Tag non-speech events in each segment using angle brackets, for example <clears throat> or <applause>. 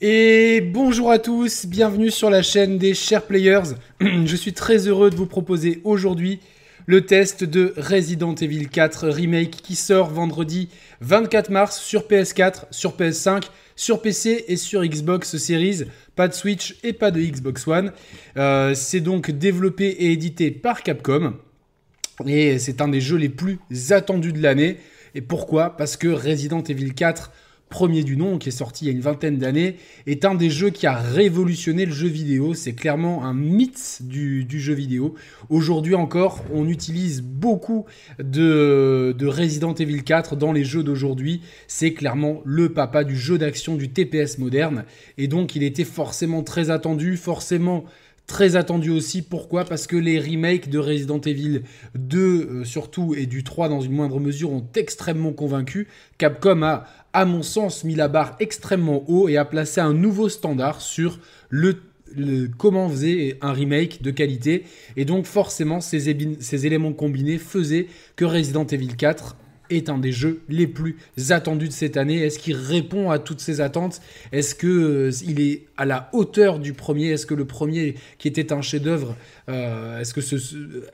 Et bonjour à tous, bienvenue sur la chaîne des chers players. <clears throat> Je suis très heureux de vous proposer aujourd'hui le test de Resident Evil 4 Remake qui sort vendredi 24 mars sur PS4, sur PS5, sur PC et sur Xbox Series. Pas de Switch et pas de Xbox One. Euh, c'est donc développé et édité par Capcom. Et c'est un des jeux les plus attendus de l'année. Et pourquoi? Parce que Resident Evil 4 premier du nom, qui est sorti il y a une vingtaine d'années, est un des jeux qui a révolutionné le jeu vidéo. C'est clairement un mythe du, jeu vidéo. Aujourd'hui encore, on utilise beaucoup de, de, Resident Evil 4 dans les jeux d'aujourd'hui. C'est clairement le papa du jeu d'action du TPS moderne. Et donc, il était forcément très attendu, forcément Très attendu aussi, pourquoi? Parce que les remakes de Resident Evil 2 euh, surtout et du 3 dans une moindre mesure ont extrêmement convaincu. Capcom a, à mon sens, mis la barre extrêmement haut et a placé un nouveau standard sur le, comment faisait un remake de qualité. Et donc forcément, ces, éléments combinés faisaient que Resident Evil 4 est un des jeux les plus attendus de cette année. Est-ce qu'il répond à toutes ces attentes? Est-ce qu'il euh, est à la hauteur du premier? Est-ce que le premier, qui était un chef-d'œuvre, euh, est-ce que,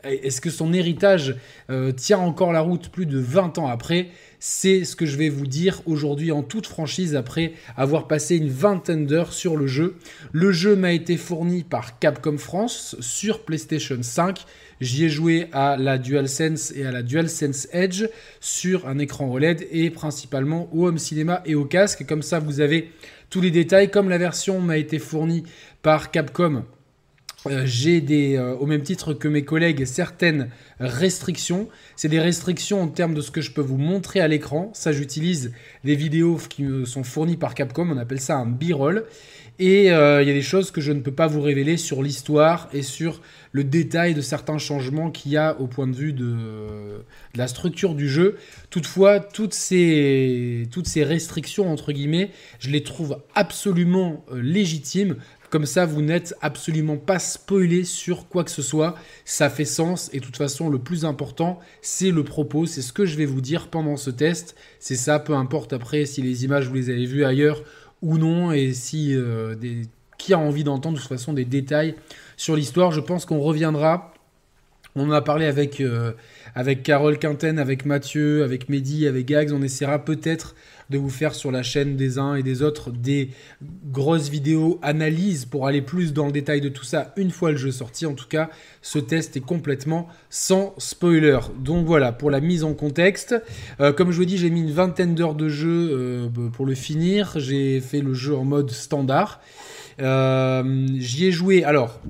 est que, son héritage euh, tient encore la route plus de 20 ans après? C'est ce que je vais vous dire aujourd'hui en toute franchise après avoir passé une vingtaine d'heures sur le jeu. Le jeu m'a été fourni par Capcom France sur PlayStation 5. J'y ai joué à la DualSense et à la DualSense Edge sur un écran OLED et principalement au home cinéma et au casque. Comme ça, vous avez tous les détails. Comme la version m'a été fournie par Capcom euh, j'ai des, euh, au même titre que mes collègues, certaines restrictions. C'est des restrictions en termes de ce que je peux vous montrer à l'écran. Ça, j'utilise des vidéos qui me sont fournies par Capcom. On appelle ça un b-roll. Et euh, il y a des choses que je ne peux pas vous révéler sur l'histoire et sur le détail de certains changements qu'il y a au point de vue de, de, la structure du jeu. Toutefois, toutes ces, toutes ces restrictions, entre guillemets, je les trouve absolument légitimes comme ça, vous n'êtes absolument pas spoilé sur quoi que ce soit. Ça fait sens et de toute façon, le plus important, c'est le propos. C'est ce que je vais vous dire pendant ce test. C'est ça, peu importe après si les images vous les avez vues ailleurs ou non et si euh, qui a envie d'entendre de toute façon des détails sur l'histoire. Je pense qu'on reviendra. On en a parlé avec, euh, avec Carole Quinten, avec Mathieu, avec Mehdi, avec Gags. On essaiera peut-être de vous faire sur la chaîne des uns et des autres des grosses vidéos analyses pour aller plus dans le détail de tout ça une fois le jeu sorti. En tout cas, ce test est complètement sans spoiler. Donc voilà, pour la mise en contexte. Euh, comme je vous dis, j'ai mis une vingtaine d'heures de jeu euh, pour le finir. J'ai fait le jeu en mode standard. Euh, j'y ai joué. Alors,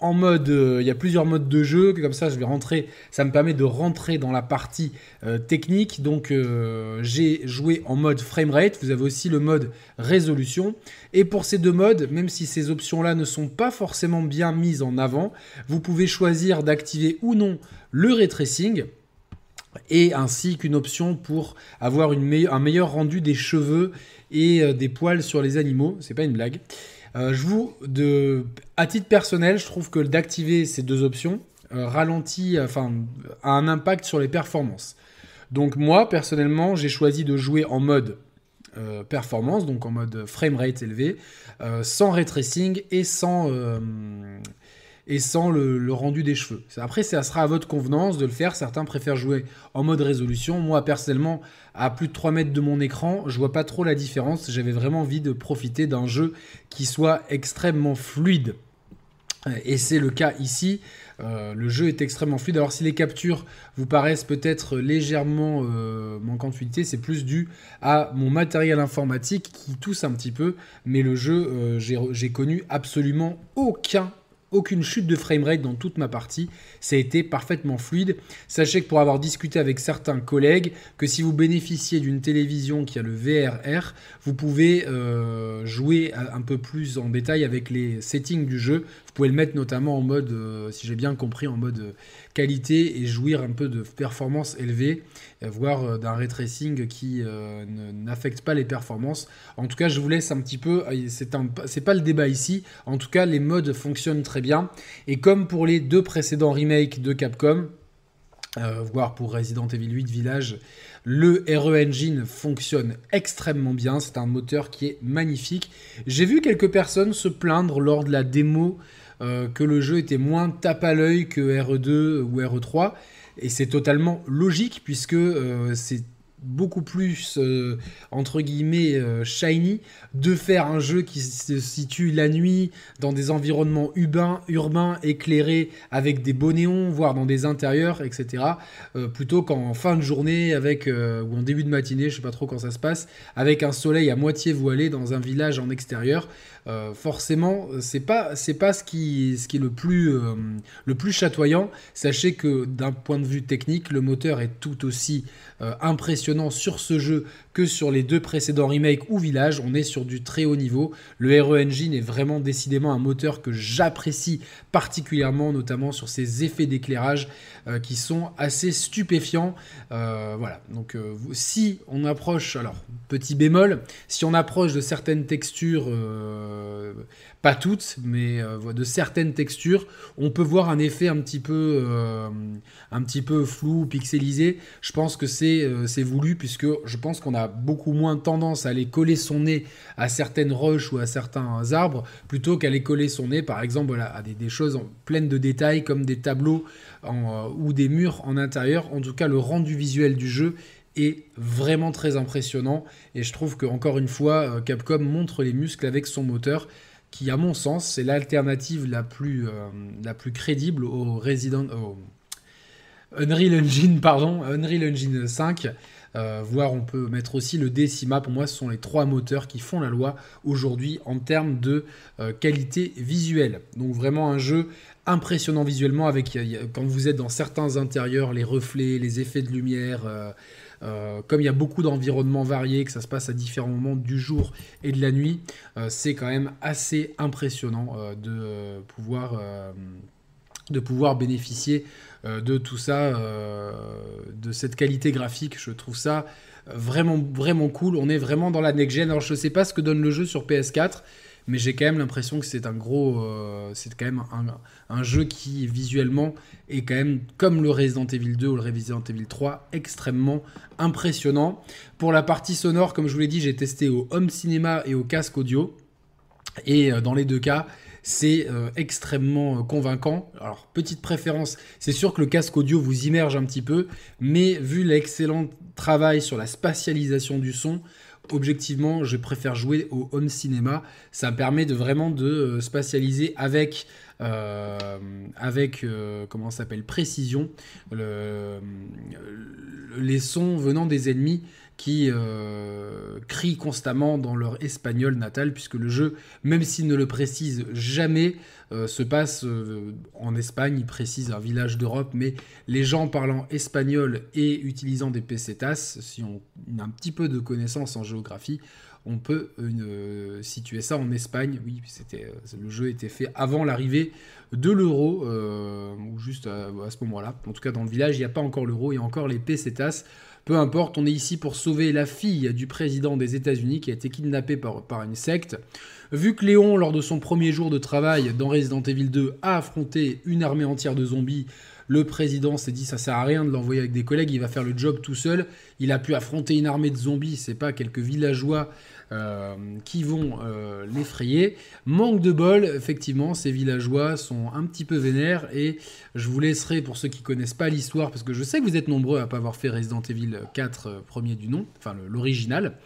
en mode, euh, il y a plusieurs modes de jeu, comme ça je vais rentrer, ça me permet de rentrer dans la partie euh, technique. Donc euh, j'ai joué en mode framerate, vous avez aussi le mode résolution. Et pour ces deux modes, même si ces options-là ne sont pas forcément bien mises en avant, vous pouvez choisir d'activer ou non le ray et ainsi qu'une option pour avoir une un meilleur rendu des cheveux et des poils sur les animaux. C'est pas une blague. Euh, je vous, à titre personnel, je trouve que d'activer ces deux options euh, ralentit, enfin, a un impact sur les performances. Donc moi, personnellement, j'ai choisi de jouer en mode euh, performance, donc en mode frame rate élevé, sans ray tracing et sans et sans le, rendu des cheveux. Après, ça sera à votre convenance de le faire. Certains préfèrent jouer en mode résolution. Moi, personnellement, à plus de 3 mètres de mon écran, je vois pas trop la différence. J'avais vraiment envie de profiter d'un jeu qui soit extrêmement fluide. Et c'est le cas ici. Euh, le jeu est extrêmement fluide. Alors si les captures vous paraissent peut-être légèrement euh, manquantes de fluidité, c'est plus dû à mon matériel informatique qui tousse un petit peu. Mais le jeu, euh, j'ai connu absolument aucun aucune chute de framerate dans toute ma partie. Ça a été parfaitement fluide. Sachez que pour avoir discuté avec certains collègues, que si vous bénéficiez d'une télévision qui a le VRR, vous pouvez euh, jouer un peu plus en détail avec les settings du jeu. Vous pouvez le mettre notamment en mode, euh, si j'ai bien compris, en mode euh, qualité et jouir un peu de performance élevée, voire d'un ray tracing qui n'affecte pas les performances. En tout cas, je vous laisse un petit peu, c'est pas le débat ici. En tout cas, les modes fonctionnent très bien. Et comme pour les deux précédents remakes de Capcom, euh, voire pour Resident Evil 8 Village, Le RE Engine fonctionne extrêmement bien, c'est un moteur qui est magnifique. J'ai vu quelques personnes se plaindre lors de la démo euh, que le jeu était moins tape à l'œil que RE2 ou RE3, et c'est totalement logique puisque euh, c'est beaucoup plus euh, entre guillemets shiny de faire un jeu qui se situe la nuit dans des environnements urbains, urbains éclairés avec des beaux néons, voire dans des intérieurs, etc. Plutôt qu'en fin de journée avec ou en début de matinée, je sais pas trop quand ça se passe, avec un soleil à moitié voilé dans un village en extérieur. Forcément, c'est pas c'est pas ce qui ce qui est le plus le plus chatoyant. Sachez que d'un point de vue technique, le moteur est tout aussi impressionnant sur ce jeu que sur les deux précédents remakes ou Village. On est sur du très haut niveau. Le RE Engine est vraiment décidément un moteur que j'apprécie particulièrement, notamment sur ses effets d'éclairage euh, qui sont assez stupéfiants. Euh, voilà, donc euh, si on approche, alors petit bémol, si on approche de certaines textures pas toutes, mais de certaines textures, on peut voir un effet un petit peu, un petit peu flou, pixelisé. Je pense que c'est voulu puisque je pense qu'on a beaucoup moins tendance à aller coller son nez à certaines roches ou à certains arbres plutôt qu'à aller coller son nez, par exemple, à des, choses pleines de détails comme des tableaux ou des murs en intérieur. En tout cas, le rendu visuel du jeu est vraiment très impressionnant et je trouve que encore une fois Capcom montre les muscles avec son moteur qui, à mon sens, c'est l'alternative la, plus, euh, la plus crédible au Resident. Unreal Engine, pardon, Unreal Engine 5. Euh, voire on peut mettre aussi le Decima. Pour moi, ce sont les trois moteurs qui font la loi aujourd'hui en termes de euh, qualité visuelle. Donc vraiment un jeu impressionnant visuellement avec quand vous êtes dans certains intérieurs, les reflets, les effets de lumière. Euh, comme il y a beaucoup d'environnements variés, que ça se passe à différents moments du jour et de la nuit, euh, c'est quand même assez impressionnant euh, de, pouvoir, de pouvoir bénéficier de tout ça, de cette qualité graphique. Je trouve ça vraiment, vraiment cool. On est vraiment dans la next-gen. Alors je ne sais pas ce que donne le jeu sur PS4 mais j'ai quand même l'impression que c'est un gros, euh, c'est quand même un, jeu qui visuellement est quand même comme le Resident Evil 2 ou le Resident Evil 3 extrêmement impressionnant. Pour la partie sonore, comme je vous l'ai dit, j'ai testé au home cinéma et au casque audio, et euh, dans les deux cas, c'est euh, extrêmement convaincant. Alors, petite préférence, c'est sûr que le casque audio vous immerge un petit peu, mais vu l'excellent travail sur la spatialisation du son, objectivement, je préfère jouer au home cinéma. Ça me permet de vraiment de euh, spatialiser avec, euh, avec euh, comment s'appelle, précision, les sons venant des ennemis qui crient constamment dans leur espagnol natal, puisque le jeu, même s'il ne le précise jamais, euh, se passe euh, en Espagne, il précise un village d'Europe, mais les gens parlant espagnol et utilisant des pesetas, si on a un petit peu de connaissances en géographie, on peut euh, situer ça en Espagne. Oui, c'était le jeu était fait avant l'arrivée de l'euro, ou juste à, ce moment-là. En tout cas, dans le village, il n'y a pas encore l'euro, il y a encore les pesetas. Peu importe, on est ici pour sauver la fille du président des États-Unis qui a été kidnappée par, par une secte. Vu que Léon, lors de son premier jour de travail dans Resident Evil 2, a affronté une armée entière de zombies, le président s'est dit ça sert à rien de l'envoyer avec des collègues, il va faire le job tout seul. Il a pu affronter une armée de zombies, c'est pas quelques villageois euh, qui vont euh, l'effrayer. Manque de bol, effectivement, ces villageois sont un petit peu vénères et je vous laisserai pour ceux qui connaissent pas l'histoire, parce que je sais que vous êtes nombreux à pas avoir fait Resident Evil 4 euh, premier du nom, enfin l'original.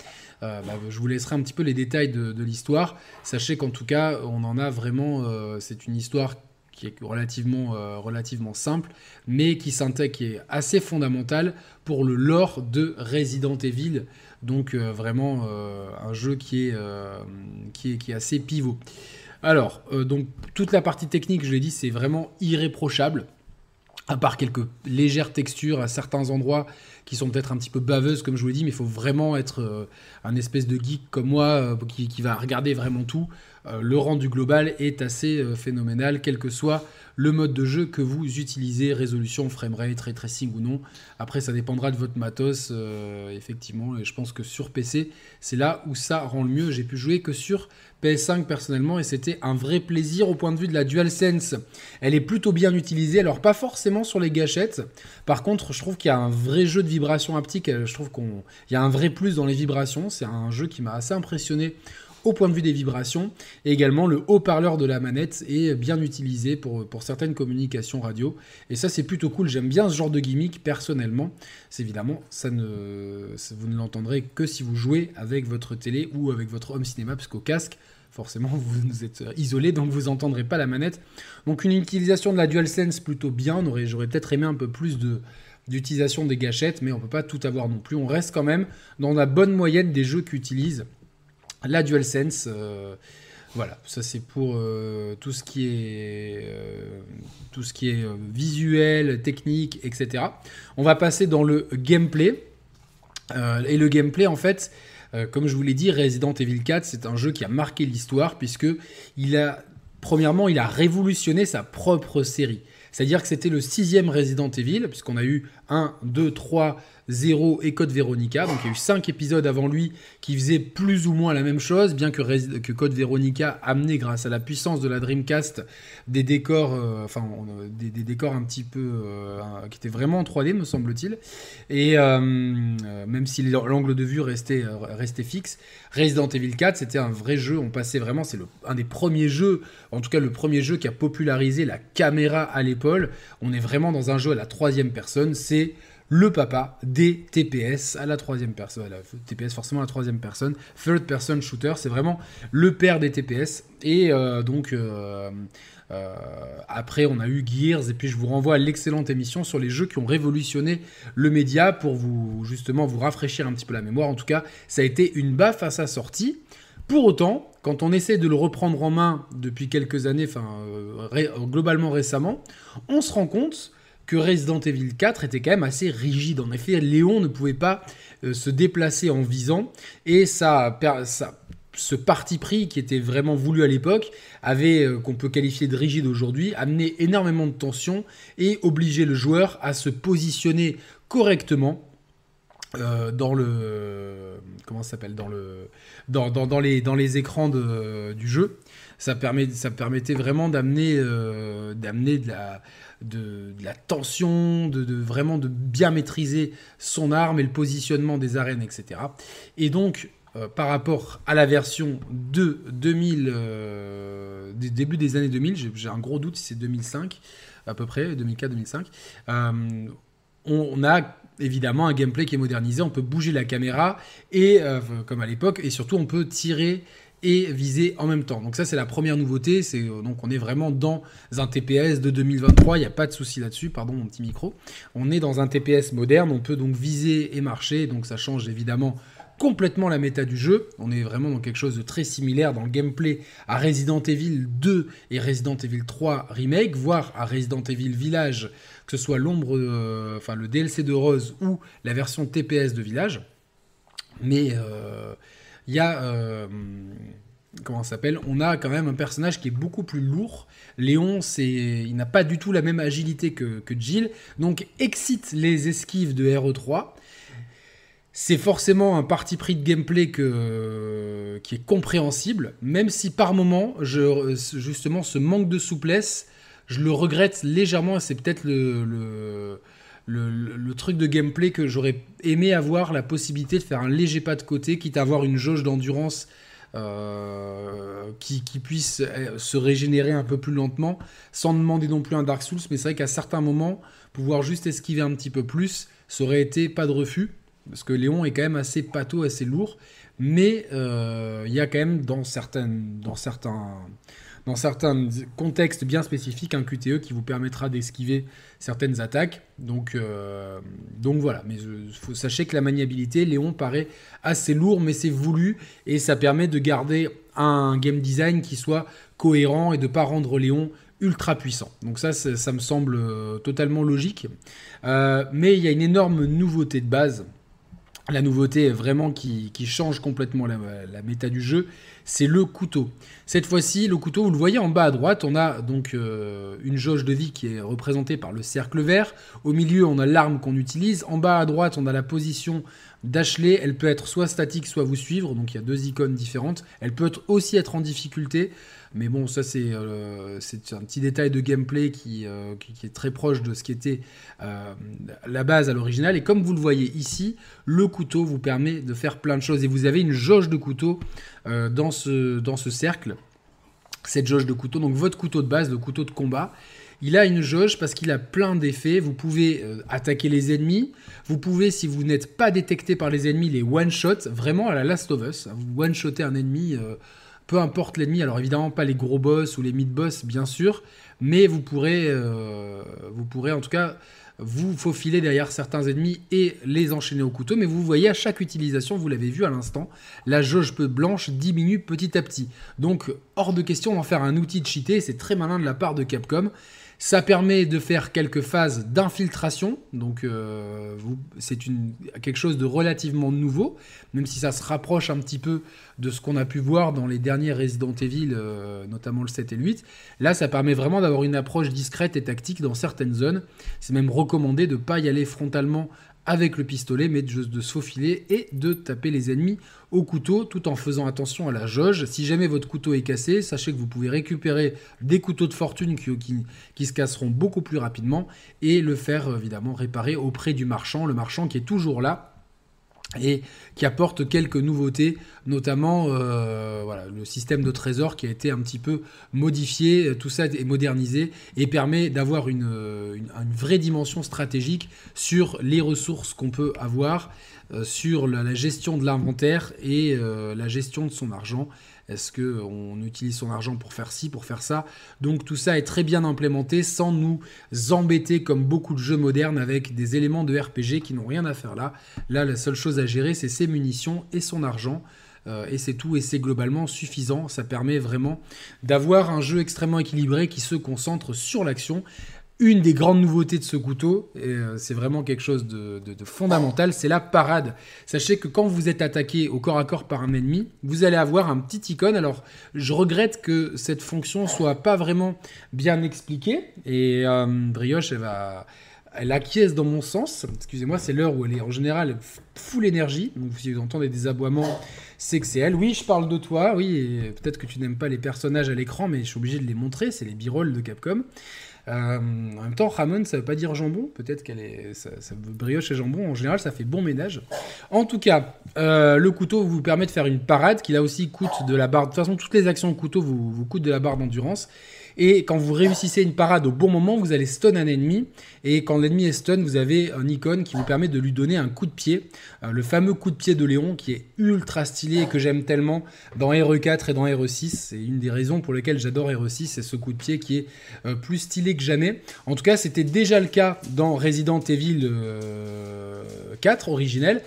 Bah, je vous laisserai un petit peu les détails de, l'histoire. Sachez qu'en tout cas, on en a vraiment. C'est une histoire qui est relativement, euh, relativement simple, mais qui s'intègre, qui est assez fondamentale pour le lore de Resident Evil. Donc vraiment un jeu qui est, qui est, qui est assez pivot. Alors, donc toute la partie technique, je l'ai dit, c'est vraiment irréprochable à part quelques légères textures à certains endroits qui sont peut-être un petit peu baveuses, comme je vous l'ai dit, mais il faut vraiment être euh, un espèce de geek comme moi euh, qui, va regarder vraiment tout. le rendu global est assez phénoménal, quel que soit le mode de jeu que vous utilisez, résolution, framerate, ray tracing ou non. Après, ça dépendra de votre matos, effectivement, et je pense que sur PC, c'est là où ça rend le mieux. J'ai pu jouer que sur PS5 personnellement et c'était un vrai plaisir au point de vue de la DualSense. Elle est plutôt bien utilisée, alors pas forcément sur les gâchettes. Par contre, je trouve qu'il y a un vrai jeu de vibrations haptiques. Je trouve qu'il y a un vrai plus dans les vibrations. C'est un jeu qui m'a assez impressionné au point de vue des vibrations. Et également, le haut-parleur de la manette est bien utilisé pour, certaines communications radio. Et ça, c'est plutôt cool. J'aime bien ce genre de gimmick personnellement. Évidemment, ça ne, vous ne l'entendrez que si vous jouez avec votre télé ou avec votre home cinéma, parce qu'au casque, forcément <laughs> vous êtes isolé donc vous n'entendrez pas la manette. Donc une utilisation de la DualSense plutôt bien, j'aurais peut-être aimé un peu plus de d'utilisation des gâchettes, mais on peut pas tout avoir non plus. On reste quand même dans la bonne moyenne des jeux qui utilisent la DualSense. Euh, voilà, ça c'est pour euh, tout ce qui est, euh, tout ce qui est visuel, technique, etc. On va passer dans le gameplay. et le gameplay, en fait, comme je vous l'ai dit, Resident Evil 4, c'est un jeu qui a marqué l'histoire puisque il a, premièrement, il a révolutionné sa propre série. C'est-à-dire que c'était le sixième Resident Evil, puisqu'on a eu 1, 2, 3, 0 et Code Veronica. Donc il y a eu 5 épisodes avant lui qui faisaient plus ou moins la même chose, bien que, que Code Veronica amenait grâce à la puissance de la Dreamcast des décors, euh, enfin des, décors un petit peu euh, qui étaient vraiment en 3D me semble-t-il. Et euh, même si l'angle de vue restait, restait fixe, Resident Evil 4 c'était un vrai jeu. On passait vraiment, c'est un des premiers jeux, en tout cas le premier jeu qui a popularisé la caméra à l'épaule. On est vraiment dans un jeu à la troisième personne. Le papa des TPS à la troisième personne. TPS forcément à la troisième personne. Third person shooter, c'est vraiment le père des TPS. Et euh, donc euh, euh, après on a eu Gears et puis je vous renvoie à l'excellente émission sur les jeux qui ont révolutionné le média pour vous justement vous rafraîchir un petit peu la mémoire. En tout cas, ça a été une baffe à sa sortie. Pour autant, quand on essaie de le reprendre en main depuis quelques années, enfin globalement récemment, on se rend compte que Resident Evil 4 était quand même assez rigide. En effet, Léon ne pouvait pas euh, se déplacer en visant et ça, ce parti pris qui était vraiment voulu à l'époque avait, euh, qu'on peut qualifier de rigide aujourd'hui, amené énormément de tension et obligé le joueur à se positionner correctement euh, dans le comment s'appelle dans le dans, les écrans de, du jeu ça permet permettait vraiment d'amener d'amener de la de, la tension, de, vraiment de bien maîtriser son arme et le positionnement des arènes, etc. Et donc, euh, par rapport à la version de 2000, euh, début des années 2000, j'ai un gros doute si c'est 2005 à peu près, 2004-2005, euh, on, a évidemment un gameplay qui est modernisé, on peut bouger la caméra et comme à l'époque, et surtout on peut tirer et viser en même temps. Donc ça c'est la première nouveauté, c'est euh, donc on est vraiment dans un TPS de 2023, il n'y a pas de souci là-dessus, pardon mon petit micro. On est dans un TPS moderne, on peut donc viser et marcher, donc ça change évidemment complètement la méta du jeu. On est vraiment dans quelque chose de très similaire dans le gameplay à Resident Evil 2 et Resident Evil 3 Remake, voire à Resident Evil Village, que ce soit l'ombre, euh, enfin le DLC de Rose ou la version TPS de Village. Mais euh, il y a. Euh, comment ça s'appelle On a quand même un personnage qui est beaucoup plus lourd. Léon, c'est, il n'a pas du tout la même agilité que, que Jill, donc excite les esquives de RE3. C'est forcément un parti pris de gameplay qui est compréhensible, même si par moment, je, justement, ce manque de souplesse, je le regrette légèrement, c'est peut-être le, truc de gameplay que j'aurais aimé avoir la possibilité de faire un léger pas de côté, quitte à avoir une jauge d'endurance euh, qui, puisse euh, se régénérer un peu plus lentement, sans demander non plus un Dark Souls. Mais c'est vrai qu'à certains moments, pouvoir juste esquiver un petit peu plus, ça aurait été pas de refus. Parce que Léon est quand même assez pâteau, assez lourd. Mais euh, il y a quand même dans, certaines, dans certains dans certains contextes bien spécifiques, un QTE qui vous permettra d'esquiver certaines attaques. Donc, euh, voilà, mais faut, sachez que la maniabilité, Léon paraît assez lourd, mais c'est voulu et ça permet de garder un game design qui soit cohérent et de ne pas rendre Léon ultra puissant. Donc ça, ça me semble euh, totalement logique. Euh, mais il y a une énorme nouveauté de base la nouveauté vraiment qui, change complètement la, méta du jeu, c'est le couteau. Cette fois-ci, le couteau, vous le voyez en bas à droite, on a donc euh, une jauge de vie qui est représentée par le cercle vert. Au milieu, on a l'arme qu'on utilise. En bas à droite, on a la position d'Ashley. Elle peut être soit statique, soit vous suivre. Donc il y a deux icônes différentes. Elle peut aussi être en difficulté. Mais bon, ça euh, c'est un petit détail de gameplay qui, euh, est très proche de ce qui était euh, la base à l'original. Et comme vous le voyez ici, le couteau vous permet de faire plein de choses. Et vous avez une jauge de couteau dans, ce, dans ce cercle. Cette jauge de couteau, donc votre couteau de base, le couteau de combat. Il a une jauge parce qu'il a plein d'effets. Vous pouvez attaquer les ennemis. Vous pouvez, si vous n'êtes pas détecté par les ennemis, les one-shot. Vraiment à la Last of Us. Vous one-shottez un ennemi peu importe l'ennemi. Alors évidemment pas les gros boss ou les mid-boss bien sûr, mais vous pourrez, euh, vous pourrez en tout cas vous faufiler derrière certains ennemis et les enchaîner au couteau. Mais vous voyez à chaque utilisation, vous l'avez vu à l'instant, la jauge blanche diminue petit à petit. Donc hors de question d'en faire un outil de cheater, c'est très malin de la part de Capcom. Ça permet de faire quelques phases d'infiltration, donc euh, c'est quelque chose de relativement nouveau, même si ça se rapproche un petit peu de ce qu'on a pu voir dans les derniers Resident Evil, euh, notamment le 7 et le 8. Là, ça permet vraiment d'avoir une approche discrète et tactique dans certaines zones. C'est même recommandé de ne pas y aller frontalement avec le pistolet, mais juste de se faufiler et de taper les ennemis au couteau tout en faisant attention à la jauge. Si jamais votre couteau est cassé, sachez que vous pouvez récupérer des couteaux de fortune qui, qui, se casseront beaucoup plus rapidement et le faire évidemment réparer auprès du marchand, le marchand qui est toujours là et qui apporte quelques nouveautés, notamment euh, le système de trésor qui a été un petit peu modifié, tout ça est modernisé et permet d'avoir une, vraie dimension stratégique sur les ressources qu'on peut avoir, euh, sur la, gestion de l'inventaire et euh, la gestion de son argent. Est-ce qu'on utilise son argent pour faire ci, pour faire ça? Donc tout ça est très bien implémenté sans nous embêter comme beaucoup de jeux modernes avec des éléments de RPG qui n'ont rien à faire là. Là, la seule chose à gérer, c'est ses munitions et son argent. Euh, et c'est tout, et c'est globalement suffisant. Ça permet vraiment d'avoir un jeu extrêmement équilibré qui se concentre sur l'action une des grandes nouveautés de ce couteau, et euh, c'est vraiment quelque chose de, fondamental, c'est la parade. Sachez que quand vous êtes attaqué au corps à corps par un ennemi, vous allez avoir un petit icône. Alors, je regrette que cette fonction soit pas vraiment bien expliquée, et euh, Brioche, elle va elle acquiesce dans mon sens. Excusez-moi, c'est l'heure où elle est en général full énergie. Donc si vous entendez des aboiements, c'est que c'est elle. Oui, je parle de toi. Oui, peut-être que tu n'aimes pas les personnages à l'écran, mais je suis obligé de les montrer. C'est les b de Capcom. Euh, en même temps, Ramon, ça veut pas dire jambon. Peut-être qu'elle est, ça, veut brioche et jambon. En général, ça fait bon ménage. En tout cas, euh, le couteau vous permet de faire une parade qui là aussi coûte de la barre. De toute façon, toutes les actions au couteau vous, vous coûtent de la barre d'endurance. Et quand vous réussissez une parade au bon moment, vous allez stun un ennemi. Et quand l'ennemi est stun, vous avez un icône qui vous permet de lui donner un coup de pied. Euh, le fameux coup de pied de Léon qui est ultra stylé et que j'aime tellement dans RE4 et dans RE6. C'est une des raisons pour lesquelles j'adore RE6, c'est ce coup de pied qui est euh, plus stylé que jamais. En tout cas, c'était déjà le cas dans Resident Evil 4 euh, originel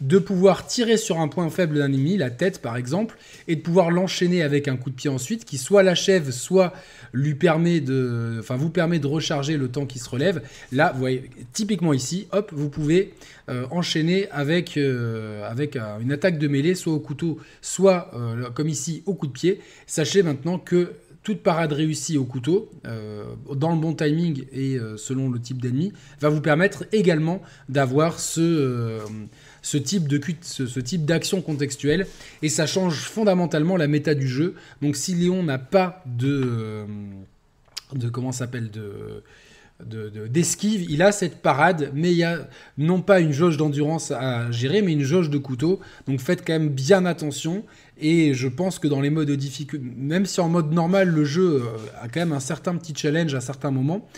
de pouvoir tirer sur un point faible d'un ennemi, la tête par exemple, et de pouvoir l'enchaîner avec un coup de pied ensuite, qui soit l'achève, soit lui permet de, enfin vous permet de recharger le temps qui se relève. Là, vous voyez, typiquement ici, hop, vous pouvez euh, enchaîner avec, euh, avec euh, une attaque de mêlée, soit au couteau, soit comme ici au coup de pied. Sachez maintenant que toute parade réussie au couteau, dans le bon timing et selon le type d'ennemi, va vous permettre également d'avoir ce ce type de ce, type d'action contextuelle et ça change fondamentalement la méta du jeu. Donc si Léon n'a pas de euh, de comment s'appelle de d'esquive, il a cette parade, mais il y a non pas une jauge d'endurance à gérer, mais une jauge de couteau. Donc faites quand même bien attention. Et je pense que dans les modes de difficulté, même si en mode normal, le jeu euh, a quand même un certain petit challenge à certains moments,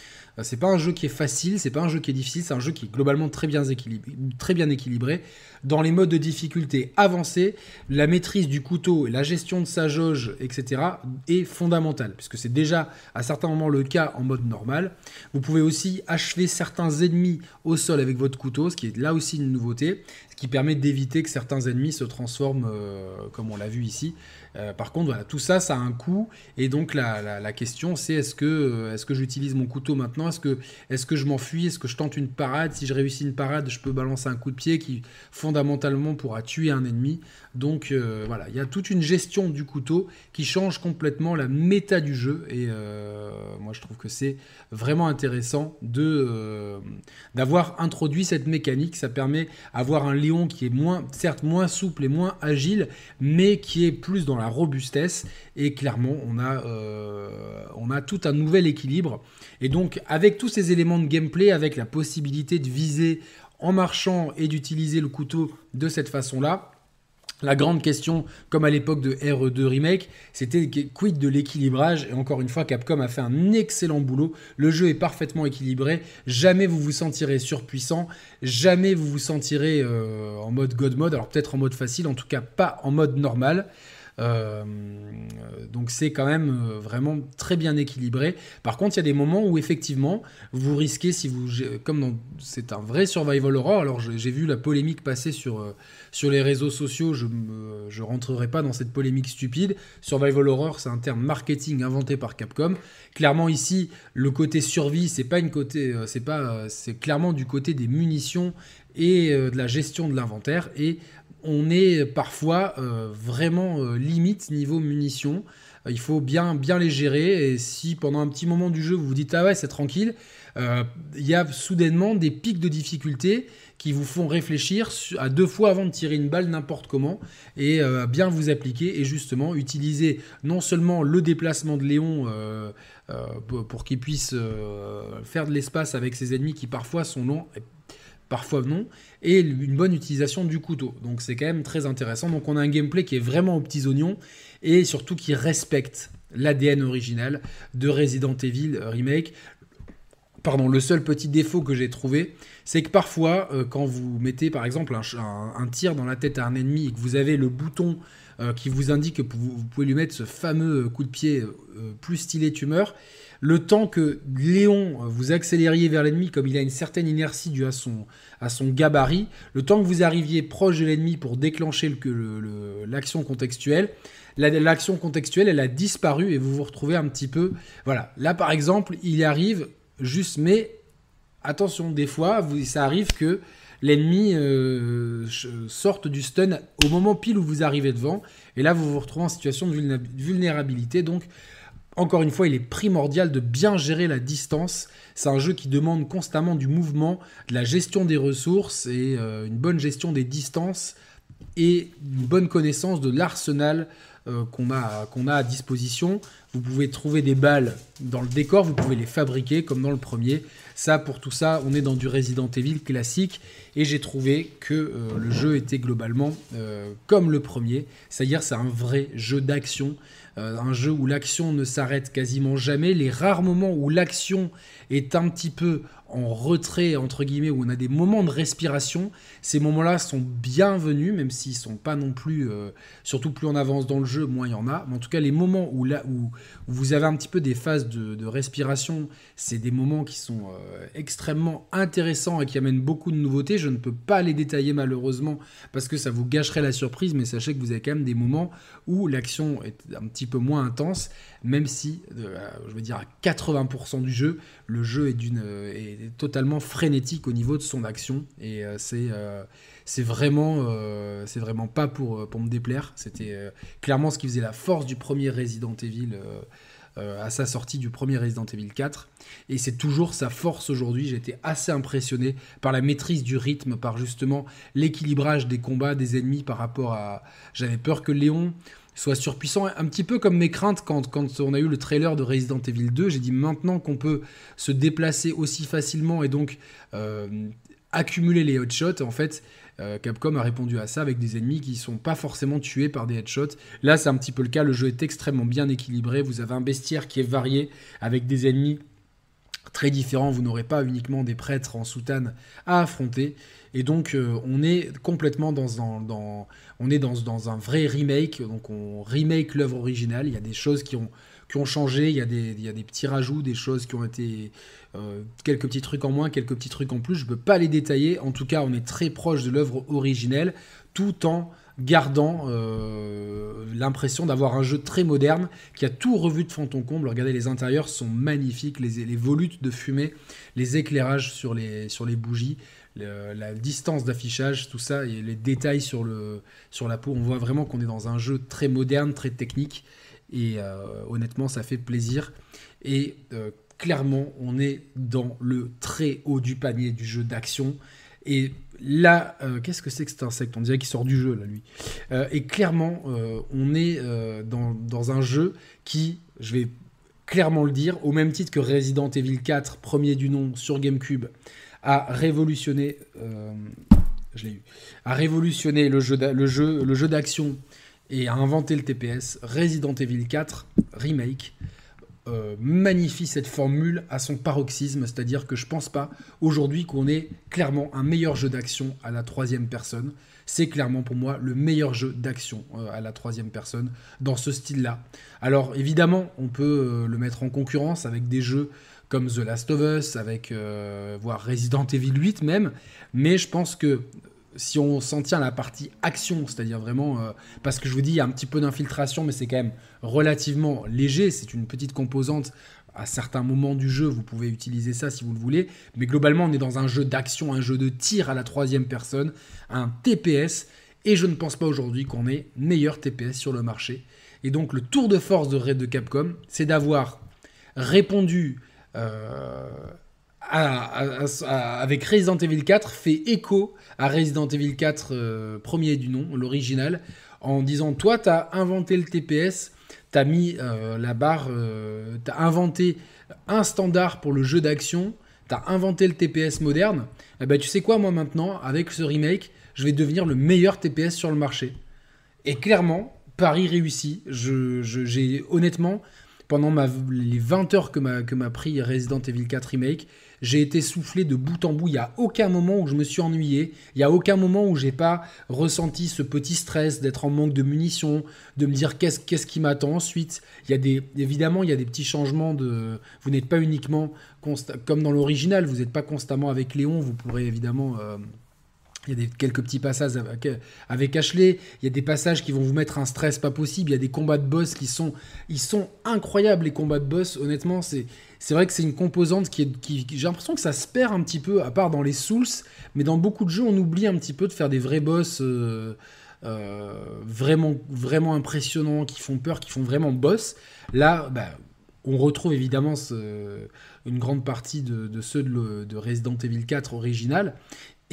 c'est pas un jeu qui est facile, c'est pas un jeu qui est difficile, c'est un jeu qui est globalement très bien, équilibré, très bien équilibré. Dans les modes de difficulté avancés, la maîtrise du couteau et la gestion de sa jauge, etc., est fondamentale, puisque c'est déjà à certains moments le cas en mode normal. Vous pouvez aussi achever certains ennemis au sol avec votre couteau, ce qui est là aussi une nouveauté, ce qui permet d'éviter que certains ennemis se transforment, euh, comme on l'a vu ici, euh, par contre, voilà, tout ça, ça a un coût. Et donc, la, question, c'est est-ce que, est que j'utilise mon couteau maintenant? Est-ce que, est que je m'enfuis? Est-ce que je tente une parade? Si je réussis une parade, je peux balancer un coup de pied qui fondamentalement pourra tuer un ennemi. Donc euh, voilà, il y a toute une gestion du couteau qui change complètement la méta du jeu. Et euh, moi je trouve que c'est vraiment intéressant euh, d'avoir introduit cette mécanique. Ça permet d'avoir un lion qui est moins, certes moins souple et moins agile, mais qui est plus dans la robustesse. Et clairement, on a, on a tout un nouvel équilibre. Et donc avec tous ces éléments de gameplay, avec la possibilité de viser en marchant et d'utiliser le couteau de cette façon-là, la grande question, comme à l'époque de RE2 Remake, c'était quid de l'équilibrage? Et encore une fois, Capcom a fait un excellent boulot. Le jeu est parfaitement équilibré. Jamais vous vous sentirez surpuissant. Jamais vous vous sentirez euh, en mode God mode. Alors peut-être en mode facile, en tout cas pas en mode normal. Euh, donc c'est quand même euh, vraiment très bien équilibré. Par contre, il y a des moments où effectivement, vous risquez, si vous, comme c'est un vrai survival horror. Alors j'ai vu la polémique passer sur euh, sur les réseaux sociaux. Je ne rentrerai pas dans cette polémique stupide. Survival horror, c'est un terme marketing inventé par Capcom. Clairement ici, le côté survie, c'est pas une côté, c'est pas, c'est clairement du côté des munitions et de la gestion de l'inventaire. Et on est parfois euh, vraiment euh, limite niveau munitions. Euh, il faut bien, bien les gérer. Et si pendant un petit moment du jeu vous vous dites ah ouais c'est tranquille, il y a soudainement des pics de difficulté qui vous font réfléchir à deux fois avant de tirer une balle n'importe comment et bien vous appliquer et justement utiliser non seulement le déplacement de Léon pour qu'il puisse faire de l'espace avec ses ennemis qui parfois sont longs parfois non, et une bonne utilisation du couteau. Donc c'est quand même très intéressant. Donc on a un gameplay qui est vraiment aux petits oignons et surtout qui respecte l'ADN original de Resident Evil Remake. Pardon, le seul petit défaut que j'ai trouvé, c'est que parfois, euh, quand vous mettez par exemple un, tir dans la tête à un ennemi et que vous avez le bouton euh, qui vous indique que vous, pouvez lui mettre ce fameux coup de pied euh, plus stylé tumeur, le temps que Léon vous accélériez vers l'ennemi, comme il a une certaine inertie due à son, gabarit, le temps que vous arriviez proche de l'ennemi pour déclencher l'action contextuelle, l'action contextuelle, elle a disparu et vous vous retrouvez un petit peu. Voilà. Là, par exemple, il arrive juste, mais attention, des fois, ça arrive que l'ennemi euh, sorte du stun au moment pile où vous arrivez devant, et là, vous vous retrouvez en situation de vulnérabilité. Donc, encore une fois, il est primordial de bien gérer la distance. C'est un jeu qui demande constamment du mouvement, de la gestion des ressources et euh, une bonne gestion des distances et une bonne connaissance de l'arsenal euh, qu'on a, à disposition. Vous pouvez trouver des balles dans le décor, vous pouvez les fabriquer comme dans le premier. Ça, pour tout ça, on est dans du Resident Evil classique et j'ai trouvé que euh, le jeu était globalement comme le premier, c'est-à-dire c'est un vrai jeu d'action euh, un jeu où l'action ne s'arrête quasiment jamais. Les rares moments où l'action est un petit peu en retrait, entre guillemets, où on a des moments de respiration, ces moments-là sont bienvenus, même s'ils sont pas non plus, euh, surtout plus on avance dans le jeu, moins il y en a. Mais en tout cas, les moments où, là, où, vous avez un petit peu des phases de, respiration, c'est des moments qui sont euh, extrêmement intéressants et qui amènent beaucoup de nouveautés. Je ne peux pas les détailler malheureusement parce que ça vous gâcherait la surprise, mais sachez que vous avez quand même des moments où l'action est un petit peu moins intense, même si, euh, je veux dire, à 80% du jeu, le jeu est, d'une, est totalement frénétique au niveau de son action et c'est c'est vraiment, euh, c'est vraiment pas pour, euh, me déplaire. C'était euh, clairement ce qui faisait la force du premier Resident Evil à sa sortie du premier Resident Evil 4. Et c'est toujours sa force aujourd'hui. J'ai été assez impressionné par la maîtrise du rythme, par justement l'équilibrage des combats des ennemis par rapport à. J'avais peur que Léon soit surpuissant, un petit peu comme mes craintes quand, quand on a eu le trailer de Resident Evil 2. J'ai dit maintenant qu'on peut se déplacer aussi facilement et donc accumuler les hotshots, en fait, euh, Capcom a répondu à ça avec des ennemis qui sont pas forcément tués par des headshots. Là, c'est un petit peu le cas. Le jeu est extrêmement bien équilibré. Vous avez un bestiaire qui est varié avec des ennemis très différents. Vous n'aurez pas uniquement des prêtres en soutane à affronter. Et donc, euh, on est complètement dans, dans, on est dans, un vrai remake. Donc, on remake l'œuvre originale. Il y a des choses qui ont, changé. Il y, a des, il y a des petits rajouts, des choses qui ont été euh, quelques petits trucs en moins, quelques petits trucs en plus, je ne peux pas les détailler. En tout cas, on est très proche de l'œuvre originelle. tout en gardant euh, l'impression d'avoir un jeu très moderne qui a tout revu de fond en comble. Regardez, les intérieurs sont magnifiques, les, volutes de fumée, les éclairages sur les, bougies, la distance d'affichage, tout ça, et les détails sur, la peau. On voit vraiment qu'on est dans un jeu très moderne, très technique, et euh, honnêtement, ça fait plaisir. Et euh, clairement, on est dans le très haut du panier du jeu d'action. Là, euh, qu'est-ce que c'est que cet insecte? On dirait qu'il sort du jeu, là, lui. Euh, et clairement, euh, on est dans, un jeu qui, je vais clairement le dire, au même titre que Resident Evil 4, premier du nom sur GameCube, a révolutionné, je l'ai eu, a révolutionné le jeu, le jeu, le jeu d'action et a inventé le TPS. Resident Evil 4 Remake euh, magnifie cette formule à son paroxysme, c'est-à-dire que je pense pas aujourd'hui qu'on ait clairement un meilleur jeu d'action à la troisième personne. C'est clairement pour moi le meilleur jeu d'action euh, à la troisième personne dans ce style-là. Alors évidemment, on peut euh, le mettre en concurrence avec des jeux comme The Last of Us, avec voire Resident Evil 8 même, mais je pense que si on s'en tient à la partie action, c'est-à-dire vraiment, euh, parce que je vous dis, il y a un petit peu d'infiltration, mais c'est quand même relativement léger, c'est une petite composante. À certains moments du jeu, vous pouvez utiliser ça si vous le voulez, mais globalement, on est dans un jeu d'action, un jeu de tir à la troisième personne, un TPS, et je ne pense pas aujourd'hui qu'on ait meilleur TPS sur le marché. Et donc, le tour de force de Red de Capcom, c'est d'avoir répondu euh, avec Resident Evil 4 fait écho à Resident Evil 4 euh, premier du nom, l'original, en disant toi tu as inventé le TPS, tu as mis euh, la barre, euh, tu as inventé un standard pour le jeu d'action, tu as inventé le TPS moderne, et eh ben, tu sais quoi moi maintenant, avec ce remake, je vais devenir le meilleur TPS sur le marché. Et clairement, Paris réussit. Je, j'ai honnêtement, pendant les 20 heures que m'a, que m'a pris Resident Evil 4 Remake, j'ai été soufflé de bout en bout. Il n'y a aucun moment où je me suis ennuyé. Il n'y a aucun moment où j'ai pas ressenti ce petit stress d'être en manque de munitions, de me dire qu'est-ce, qui m'attend ensuite. Il y a des, évidemment, il y a des petits changements de. Vous n'êtes pas uniquement comme dans l'original. Vous n'êtes pas constamment avec Léon. Vous pourrez évidemment. Euh, il y a des, quelques petits passages avec, Ashley. Il y a des passages qui vont vous mettre un stress pas possible. Il y a des combats de boss qui sont, incroyables, les combats de boss. Honnêtement, c'est, vrai que c'est une composante qui est. J'ai l'impression que ça se perd un petit peu, à part dans les Souls. Mais dans beaucoup de jeux, on oublie un petit peu de faire des vrais boss euh, euh, vraiment, vraiment impressionnants, qui font peur, qui font vraiment boss. Là, bah, on retrouve évidemment une grande partie de, ceux de, de, Resident Evil 4 original.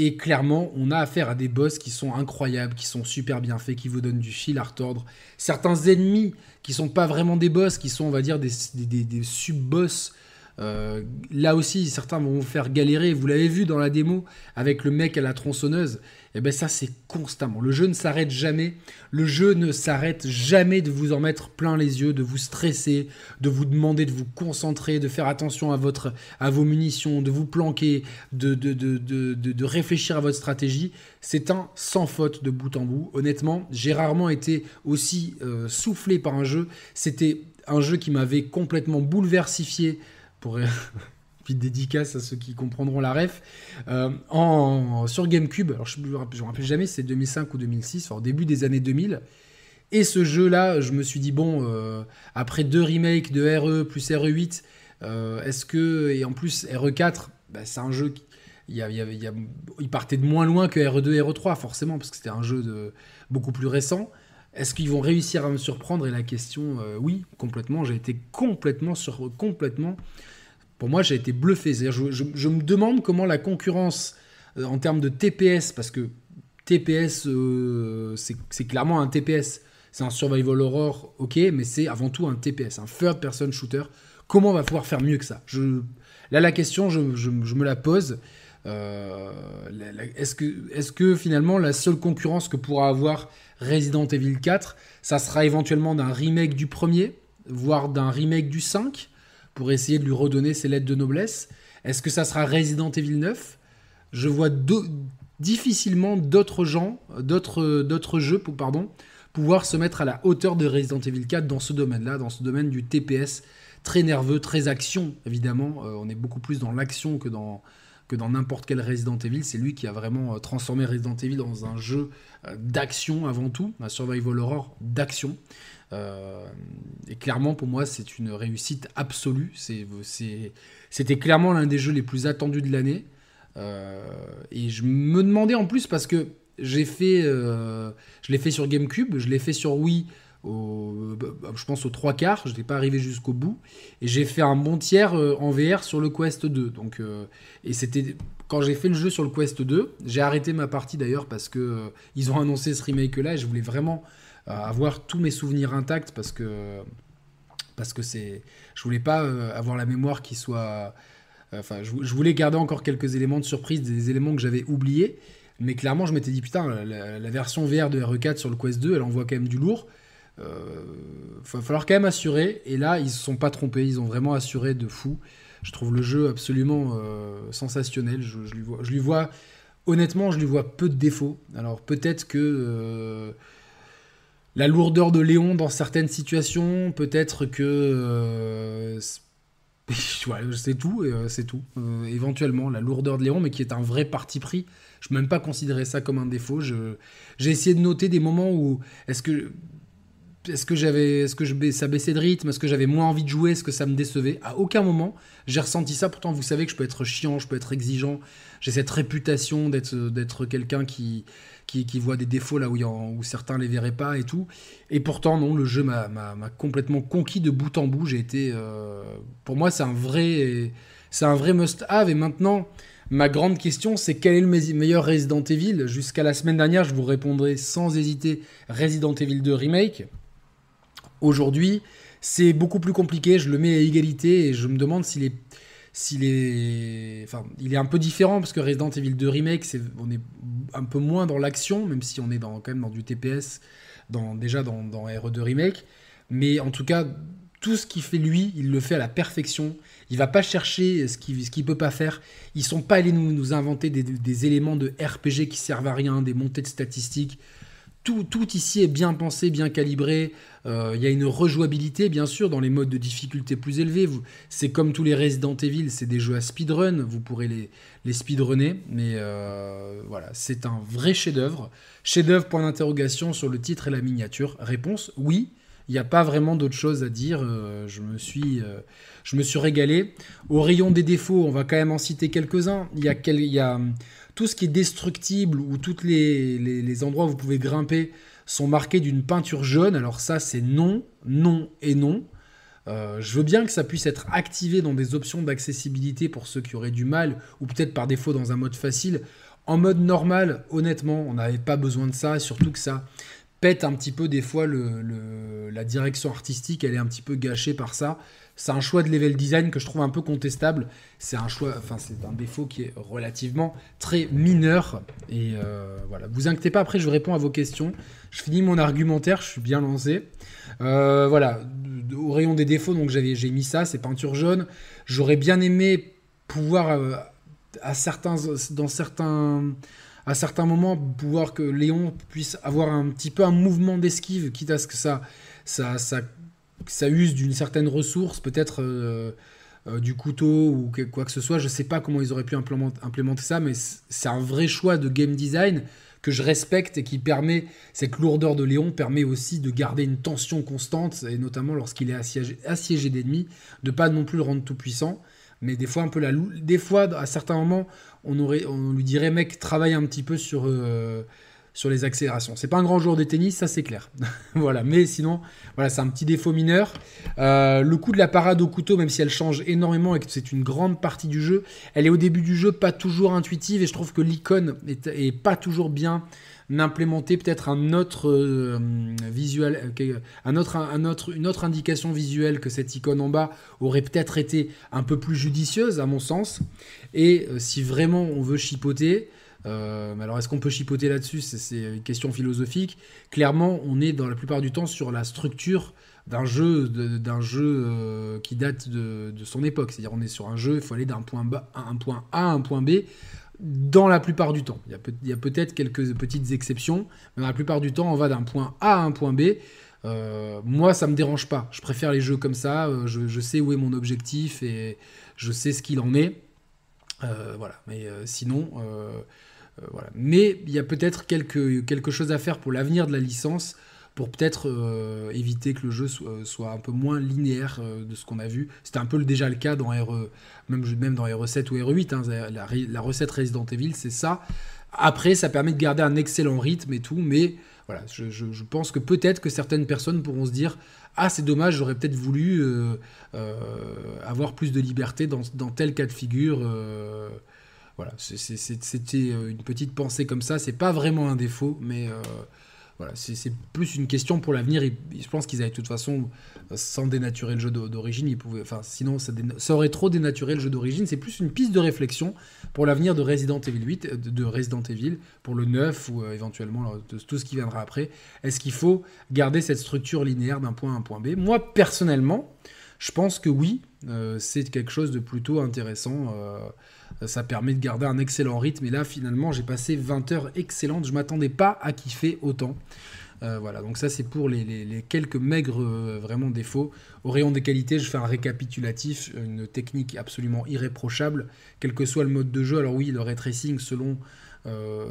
Et clairement, on a affaire à des boss qui sont incroyables, qui sont super bien faits, qui vous donnent du fil à retordre. Certains ennemis qui sont pas vraiment des boss, qui sont, on va dire, des, des, sub-boss. Euh, là aussi, certains vont vous faire galérer. Vous l'avez vu dans la démo avec le mec à la tronçonneuse et eh bien ça c'est constamment. Le jeu ne s'arrête jamais. Le jeu ne s'arrête jamais de vous en mettre plein les yeux, de vous stresser, de vous demander de vous concentrer, de faire attention à, votre, à vos munitions, de vous planquer, de, de, de, de réfléchir à votre stratégie. C'est un sans faute de bout en bout. Honnêtement, j'ai rarement été aussi euh, soufflé par un jeu. C'était un jeu qui m'avait complètement bouleversifié pour <laughs> dédicace à ceux qui comprendront la ref. Euh, sur GameCube, je ne me rappelle jamais c'est 2005 ou 2006, au début des années 2000. Et ce jeu-là, je me suis dit, bon, euh, après deux remakes de RE plus RE8, euh, est-ce que. Et en plus, RE4, bah, c'est un jeu qui. Y a, il, partait de moins loin que RE2 et RE3, forcément, parce que c'était un jeu de, beaucoup plus récent. Est-ce qu'ils vont réussir à me surprendre? Et la question, oui, complètement. J'ai été complètement, sur, complètement pour moi, j'ai été bluffé. Je, je, me demande comment la concurrence euh, en termes de TPS, parce que TPS, euh, c'est clairement un TPS. C'est un survival horror, ok, mais c'est avant tout un TPS, un third person shooter. Comment on va pouvoir faire mieux que ça? Là, la question, je, me la pose. Euh, est-ce que, finalement la seule concurrence que pourra avoir Resident Evil 4, ça sera éventuellement d'un remake du premier, voire d'un remake du 5 pour essayer de lui redonner ses lettres de noblesse? Est-ce que ça sera Resident Evil 9 Je vois difficilement d'autres gens, d'autres jeux, pardon, pouvoir se mettre à la hauteur de Resident Evil 4 dans ce domaine-là, dans ce domaine du TPS très nerveux, très action, évidemment. Euh, on est beaucoup plus dans l'action que dans, que dans n'importe quel Resident Evil. C'est lui qui a vraiment euh, transformé Resident Evil dans un jeu euh, d'action avant tout, un survival horror d'action. et clairement, pour moi, c'est une réussite absolue. C'était clairement l'un des jeux les plus attendus de l'année. et je me demandais en plus parce que j'ai fait, je l'ai fait sur GameCube, je l'ai fait sur Wii bah, je pense aux trois quarts, je n'étais pas arrivé jusqu'au bout, et j'ai fait un bon tiers euh, en VR sur le Quest 2. Donc, euh, et c'était quand j'ai fait le jeu sur le Quest 2, j'ai arrêté ma partie d'ailleurs parce que euh, ils ont annoncé ce remake là, et je voulais vraiment avoir tous mes souvenirs intacts parce que parce que c'est, je voulais pas avoir la mémoire qui soit, enfin, je, voulais garder encore quelques éléments de surprise, des éléments que j'avais oubliés. Mais clairement, je m'étais dit, putain, la, la, version VR de RE4 sur le Quest 2, elle envoie quand même du lourd. Il euh, va falloir quand même assurer. Et là, ils ne se sont pas trompés. Ils ont vraiment assuré de fou. Je trouve le jeu absolument euh, sensationnel. Je, lui vois, honnêtement, je lui vois peu de défauts. Alors peut-être que euh, la lourdeur de Léon dans certaines situations, peut-être que <laughs> c'est tout, c'est tout. éventuellement, la lourdeur de Léon, mais qui est un vrai parti pris. Je ne peux même pas considérer ça comme un défaut. J'ai essayé de noter des moments où est-ce que est-ce que j'avais, est-ce que ça baissait de rythme, est-ce que j'avais moins envie de jouer, est-ce que ça me décevait? À aucun moment j'ai ressenti ça. Pourtant, vous savez que je peux être chiant, je peux être exigeant. J'ai cette réputation d'être, d'être quelqu'un qui, voit des défauts là où, où certains les verraient pas et tout. Et pourtant, non, le jeu m'a, complètement conquis de bout en bout. J'ai été, euh, pour moi, c'est un vrai, c'est un vrai must-have. Et maintenant, ma grande question, c'est quel est le meilleur Resident Evil? Jusqu'à la semaine dernière, je vous répondrai sans hésiter Resident Evil 2 remake. Aujourd'hui, c'est beaucoup plus compliqué. Je le mets à égalité et je me demande s'il est, s'il est, enfin, il est un peu différent parce que Resident Evil 2 remake, c'est, on est un peu moins dans l'action, même si on est dans, quand même dans du TPS, dans, déjà dans, dans RE2 remake. Mais en tout cas, tout ce qu'il fait lui, il le fait à la perfection. Il va pas chercher ce qu'il ce peut pas faire. Ils sont pas allés nous, nous inventer des, des, éléments de RPG qui servent à rien, des montées de statistiques tout, ici est bien pensé, bien calibré. Euh, il y a une rejouabilité, bien sûr, dans les modes de difficulté plus élevés. C'est comme tous les Resident Evil, c'est des jeux à speedrun. Vous pourrez les, speedrunner. Mais euh, voilà, c'est un vrai chef-d'œuvre. Chef-d'œuvre, point d'interrogation sur le titre et la miniature. Réponse oui. Il n'y a pas vraiment d'autre chose à dire. Euh, je, me suis, je me suis régalé. Au rayon des défauts, on va quand même en citer quelques-uns. Il y a, il y a tout ce qui est destructible ou tous les, endroits où vous pouvez grimper sont marqués d'une peinture jaune. Alors ça, c'est non, non et non. Euh, je veux bien que ça puisse être activé dans des options d'accessibilité pour ceux qui auraient du mal, ou peut-être par défaut dans un mode facile. En mode normal, honnêtement, on n'avait pas besoin de ça, surtout que ça pète un petit peu des fois la direction artistique, elle est un petit peu gâchée par ça. C'est un choix de level design que je trouve un peu contestable. C'est un choix, enfin c'est un défaut qui est relativement très mineur. Et euh, voilà, vous inquiétez pas. Après, je réponds à vos questions. Je finis mon argumentaire. Je suis bien lancé. Euh, voilà, au rayon des défauts, donc j'ai mis ça, c'est peinture jaune. J'aurais bien aimé pouvoir euh, à certains, dans certains moments pouvoir que Léon puisse avoir un petit peu un mouvement d'esquive, quitte à ce que ça, ça, ça ça use d'une certaine ressource, peut-être euh, euh, du couteau ou quoi que ce soit. Je ne sais pas comment ils auraient pu implémenter, ça, mais c'est un vrai choix de game design que je respecte et qui permet, cette lourdeur de Léon permet aussi de garder une tension constante, et notamment lorsqu'il est assiégé, d'ennemis, de pas non plus le rendre tout puissant, mais des fois un peu la Des fois, à certains moments, on, lui dirait, mec, travaille un petit peu sur... Euh, sur les accélérations. C'est pas un grand joueur de tennis, ça c'est clair. <laughs> voilà, mais sinon, voilà, c'est un petit défaut mineur. Euh, le coup de la parade au couteau, même si elle change énormément et que c'est une grande partie du jeu, elle est au début du jeu pas toujours intuitive et je trouve que l'icône est, pas toujours bien implémentée. Peut-être un autre euh, visuel, un autre, un autre, une autre indication visuelle que cette icône en bas aurait peut-être été un peu plus judicieuse à mon sens. Et euh, si vraiment on veut chipoter, euh, alors, est-ce qu'on peut chipoter là-dessus? C'est une question philosophique. Clairement, on est dans la plupart du temps sur la structure d'un jeu, d'un jeu euh, qui date de, son époque. C'est-à-dire, on est sur un jeu, il faut aller d'un point, A à un point B dans la plupart du temps. Il y a, peut-être quelques petites exceptions, mais dans la plupart du temps, on va d'un point A à un point B. Euh, moi, ça me dérange pas. Je préfère les jeux comme ça. je sais où est mon objectif et je sais ce qu'il en est. voilà, mais sinon, voilà. Mais il y a peut-être quelque, quelque chose à faire pour l'avenir de la licence pour peut-être euh, éviter que le jeu soit, un peu moins linéaire euh, de ce qu'on a vu. C'était un peu déjà le cas dans RE, même, même dans RE7 ou RE8, hein, la, recette Resident Evil, c'est ça. Après, ça permet de garder un excellent rythme et tout, mais voilà, je, pense que peut-être que certaines personnes pourront se dire Ah, c'est dommage, j'aurais peut-être voulu euh, avoir plus de liberté dans, dans, tel cas de figure. Voilà, c'était une petite pensée comme ça, c'est pas vraiment un défaut, mais voilà, c'est plus une question pour l'avenir. Je pense qu'ils avaient de toute façon, sans dénaturer le jeu d'origine, ils pouvaient, enfin, sinon ça, aurait trop dénaturé le jeu d'origine. C'est plus une piste de réflexion pour l'avenir de Resident Evil 8, euh, de, Resident Evil, pour le 9 ou euh, éventuellement tout ce qui viendra après. Est-ce qu'il faut garder cette structure linéaire d'un point à un point B? Moi, personnellement, je pense que oui, euh, c'est quelque chose de plutôt intéressant ça permet de garder un excellent rythme. Et là, finalement, j'ai passé 20 heures excellentes. Je m'attendais pas à kiffer autant. Euh, voilà, donc ça c'est pour les, quelques maigres euh, vraiment défauts. Au rayon des qualités, je fais un récapitulatif, une technique absolument irréprochable, quel que soit le mode de jeu. Alors oui, le ray tracing selon euh,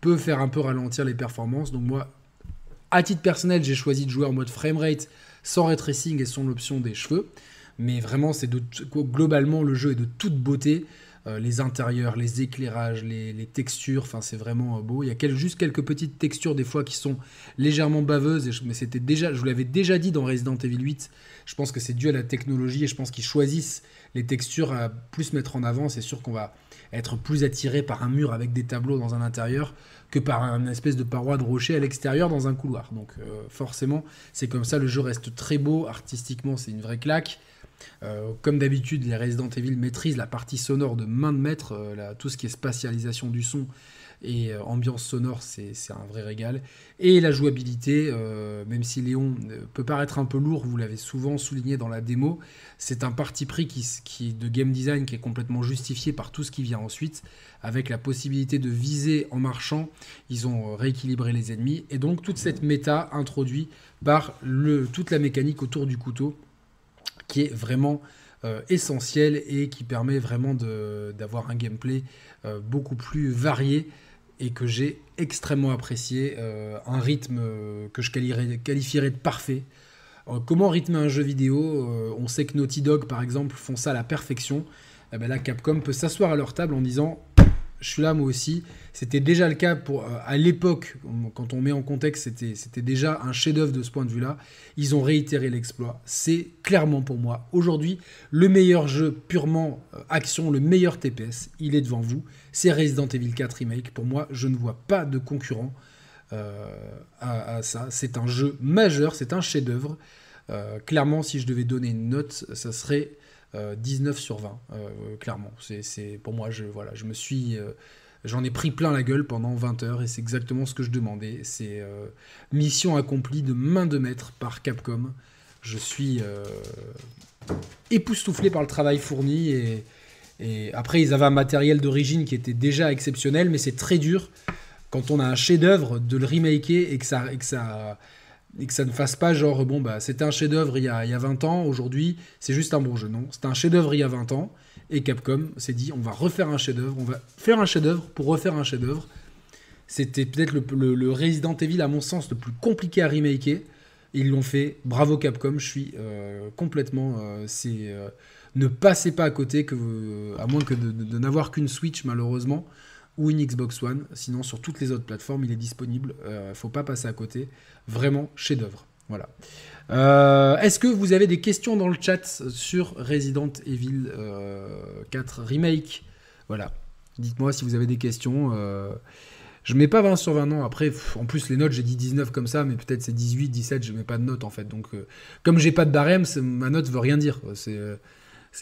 peut faire un peu ralentir les performances. Donc moi, à titre personnel, j'ai choisi de jouer en mode framerate sans ray tracing et sans l'option des cheveux. Mais vraiment, c'est globalement le jeu est de toute beauté. Euh, les intérieurs, les éclairages, les, textures, enfin c'est vraiment euh, beau. Il y a juste quelques petites textures des fois qui sont légèrement baveuses, mais c'était déjà, je vous l'avais déjà dit dans Resident Evil 8, je pense que c'est dû à la technologie et je pense qu'ils choisissent les textures à plus mettre en avant. C'est sûr qu'on va être plus attiré par un mur avec des tableaux dans un intérieur que par une espèce de paroi de rocher à l'extérieur dans un couloir. Donc euh, forcément, c'est comme ça, le jeu reste très beau, artistiquement c'est une vraie claque. Euh, comme d'habitude, les Resident Evil maîtrisent la partie sonore de main de maître, euh, tout ce qui est spatialisation du son et euh, ambiance sonore, c'est un vrai régal. Et la jouabilité, même si Léon peut paraître un peu lourd, vous l'avez souvent souligné dans la démo, c'est un parti pris qui, de game design qui est complètement justifié par tout ce qui vient ensuite, avec la possibilité de viser en marchant. Ils ont rééquilibré les ennemis, et donc toute cette méta introduite par toute la mécanique autour du couteau qui est vraiment euh, essentiel et qui permet vraiment d'avoir un gameplay euh, beaucoup plus varié et que j'ai extrêmement apprécié, euh, un rythme que je qualifierais de parfait. comment rythmer un jeu vidéo On sait que Naughty Dog, par exemple, font ça à la perfection. Eh ben là, Capcom peut s'asseoir à leur table en disant je suis là moi aussi. C'était déjà le cas euh, à l'époque, quand on met en contexte, c'était, déjà un chef-d'œuvre de ce point de vue-là. Ils ont réitéré l'exploit. C'est clairement pour moi, aujourd'hui, le meilleur jeu purement euh, action, le meilleur TPS. Il est devant vous. C'est Resident Evil 4 Remake. Pour moi, je ne vois pas de concurrent euh, à, ça. C'est un jeu majeur, c'est un chef-d'œuvre. clairement, si je devais donner une note, ça serait 19 sur 20, clairement. C'est, pour moi, je, voilà, je me suis J'en ai pris plein la gueule pendant 20 heures et c'est exactement ce que je demandais. C'est euh, mission accomplie de main de maître par Capcom. Je suis euh, époustouflé par le travail fourni et, après ils avaient un matériel d'origine qui était déjà exceptionnel, mais c'est très dur quand on a un chef-d'œuvre de le remaker et que ça et que ça ne fasse pas genre bon bah c'était un chef-d'œuvre il, y a, il y a 20 ans, aujourd'hui c'est juste un bon jeu. Non, c'était un chef-d'œuvre il y a 20 ans et Capcom s'est dit, on va refaire un chef-d'œuvre, on va faire un chef-d'œuvre pour refaire un chef-d'œuvre. C'était peut-être le, Resident Evil, à mon sens, le plus compliqué à remaker. Ils l'ont fait. Bravo Capcom, je suis euh, complètement. Euh, c'est euh, ne passez pas à côté, que, à moins que de, n'avoir qu'une Switch malheureusement ou une Xbox One. Sinon, sur toutes les autres plateformes, il est disponible. ne faut pas passer à côté. Vraiment chef-d'œuvre. Voilà. Euh, est-ce que vous avez des questions dans le chat sur Resident Evil 4 euh, Remake? Voilà. Dites-moi si vous avez des questions. Euh, je mets pas 20 sur 20 ans. Après, en plus, les notes, j'ai dit 19 comme ça, mais peut-être c'est 18, 17, je mets pas de notes en fait. Donc, comme j'ai pas de barème, ma note veut rien dire.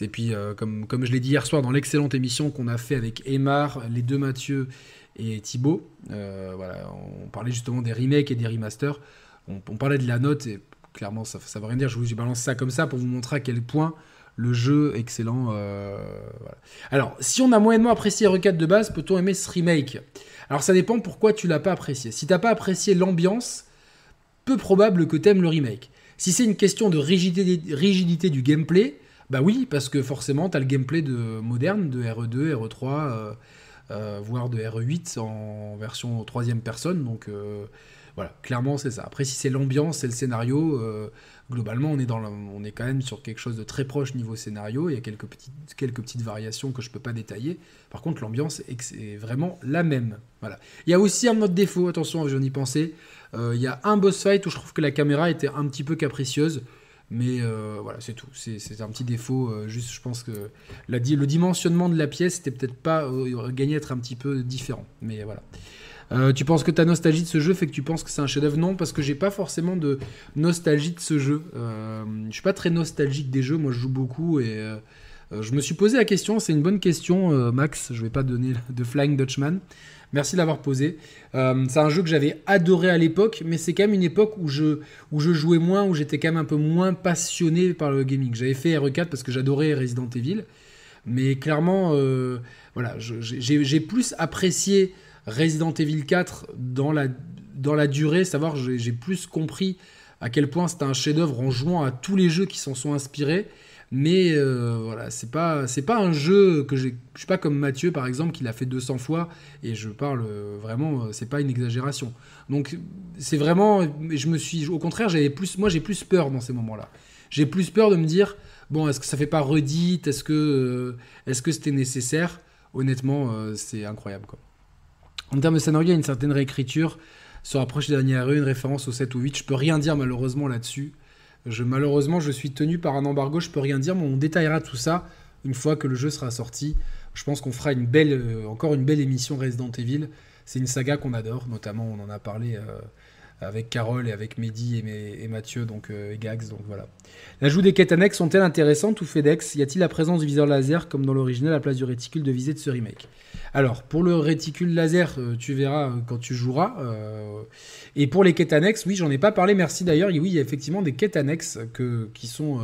Puis, comme, comme je l'ai dit hier soir dans l'excellente émission qu'on a fait avec Emar, les deux Mathieu et Thibaut, voilà, on parlait justement des remakes et des remasters. On, parlait de la note et clairement, ça ne veut rien dire. Je vous balance ça comme ça pour vous montrer à quel point le jeu excellent. Euh, Alors, si on a moyennement apprécié RE4 de base, peut-on aimer ce remake? Alors, ça dépend pourquoi tu l'as pas apprécié. Si tu n'as pas apprécié l'ambiance, peu probable que tu aimes le remake. Si c'est une question de rigidité, rigidité, du gameplay, Bah oui, parce que forcément, tu as le gameplay de moderne, de RE2, RE3, voire de RE8 en version troisième personne. Donc voilà, clairement, c'est ça. Après, si c'est l'ambiance et le scénario, globalement, on est, dans on est quand même sur quelque chose de très proche niveau scénario. Il y a quelques petites, quelques petites variations que je ne peux pas détailler. Par contre, l'ambiance est, vraiment la même. Voilà. Il y a aussi un autre défaut, attention, j'en pensé. Euh, il y a un boss fight où je trouve que la caméra était un petit peu capricieuse. Mais euh, voilà, c'est tout. C'est un petit défaut. Euh, juste, je pense que le dimensionnement de la pièce était peut-être pas. aurait gagné à être un petit peu différent. Mais voilà. Euh, tu penses que ta nostalgie de ce jeu fait que tu penses que c'est un chef-d'œuvre? Non, parce que j'ai pas forcément de nostalgie de ce jeu. Euh, je suis pas très nostalgique des jeux. Moi, je joue beaucoup et euh, je me suis posé la question. C'est une bonne question, Max. Je vais pas donner de Flying Dutchman. Merci de l'avoir posé. c'est un jeu que j'avais adoré à l'époque, mais c'est quand même une époque où je, où jouais moins, où j'étais quand même un peu moins passionné par le gaming. J'avais fait RE4 parce que j'adorais Resident Evil, mais clairement, voilà, j'ai plus apprécié Resident Evil 4 dans la, dans la durée, savoir j'ai plus compris à quel point c'était un chef-d'œuvre en jouant à tous les jeux qui s'en sont inspirés. Mais euh, voilà, c'est pas c'est pas un jeu que j'ai. Je suis pas comme Mathieu par exemple qui l'a fait 200 fois et je parle euh, vraiment. Euh, c'est pas une exagération. Donc c'est vraiment. Je me suis. Au contraire, j'avais plus. Moi, j'ai plus peur dans ces moments-là. J'ai plus peur de me dire bon, est-ce que ça fait pas redite? Est-ce que est-ce que c'était nécessaire? Honnêtement, c'est incroyable quoi. En termes de scénario, il y a une certaine réécriture. Se rapproche des dernières rues, une référence au 7 ou 8. Je peux rien dire malheureusement là-dessus. Malheureusement, je suis tenu par un embargo, je peux rien dire, mais on détaillera tout ça une fois que le jeu sera sorti. Je pense qu'on fera une belle, euh, encore une belle émission Resident Evil. C'est une saga qu'on adore, notamment on en a parlé euh, avec Carole et avec Mehdi et, Mathieu, donc euh, et Gags, donc voilà. L'ajout des quêtes annexes sont-elles intéressantes ou FedEx? Y a-t-il la présence du viseur laser comme dans l'original à la place du réticule de visée de ce remake? Alors, pour le réticule laser, euh, tu verras euh, quand tu joueras. et pour les quêtes annexes, oui, j'en ai pas parlé, merci d'ailleurs. Oui, il y a effectivement des quêtes annexes que, qui sont.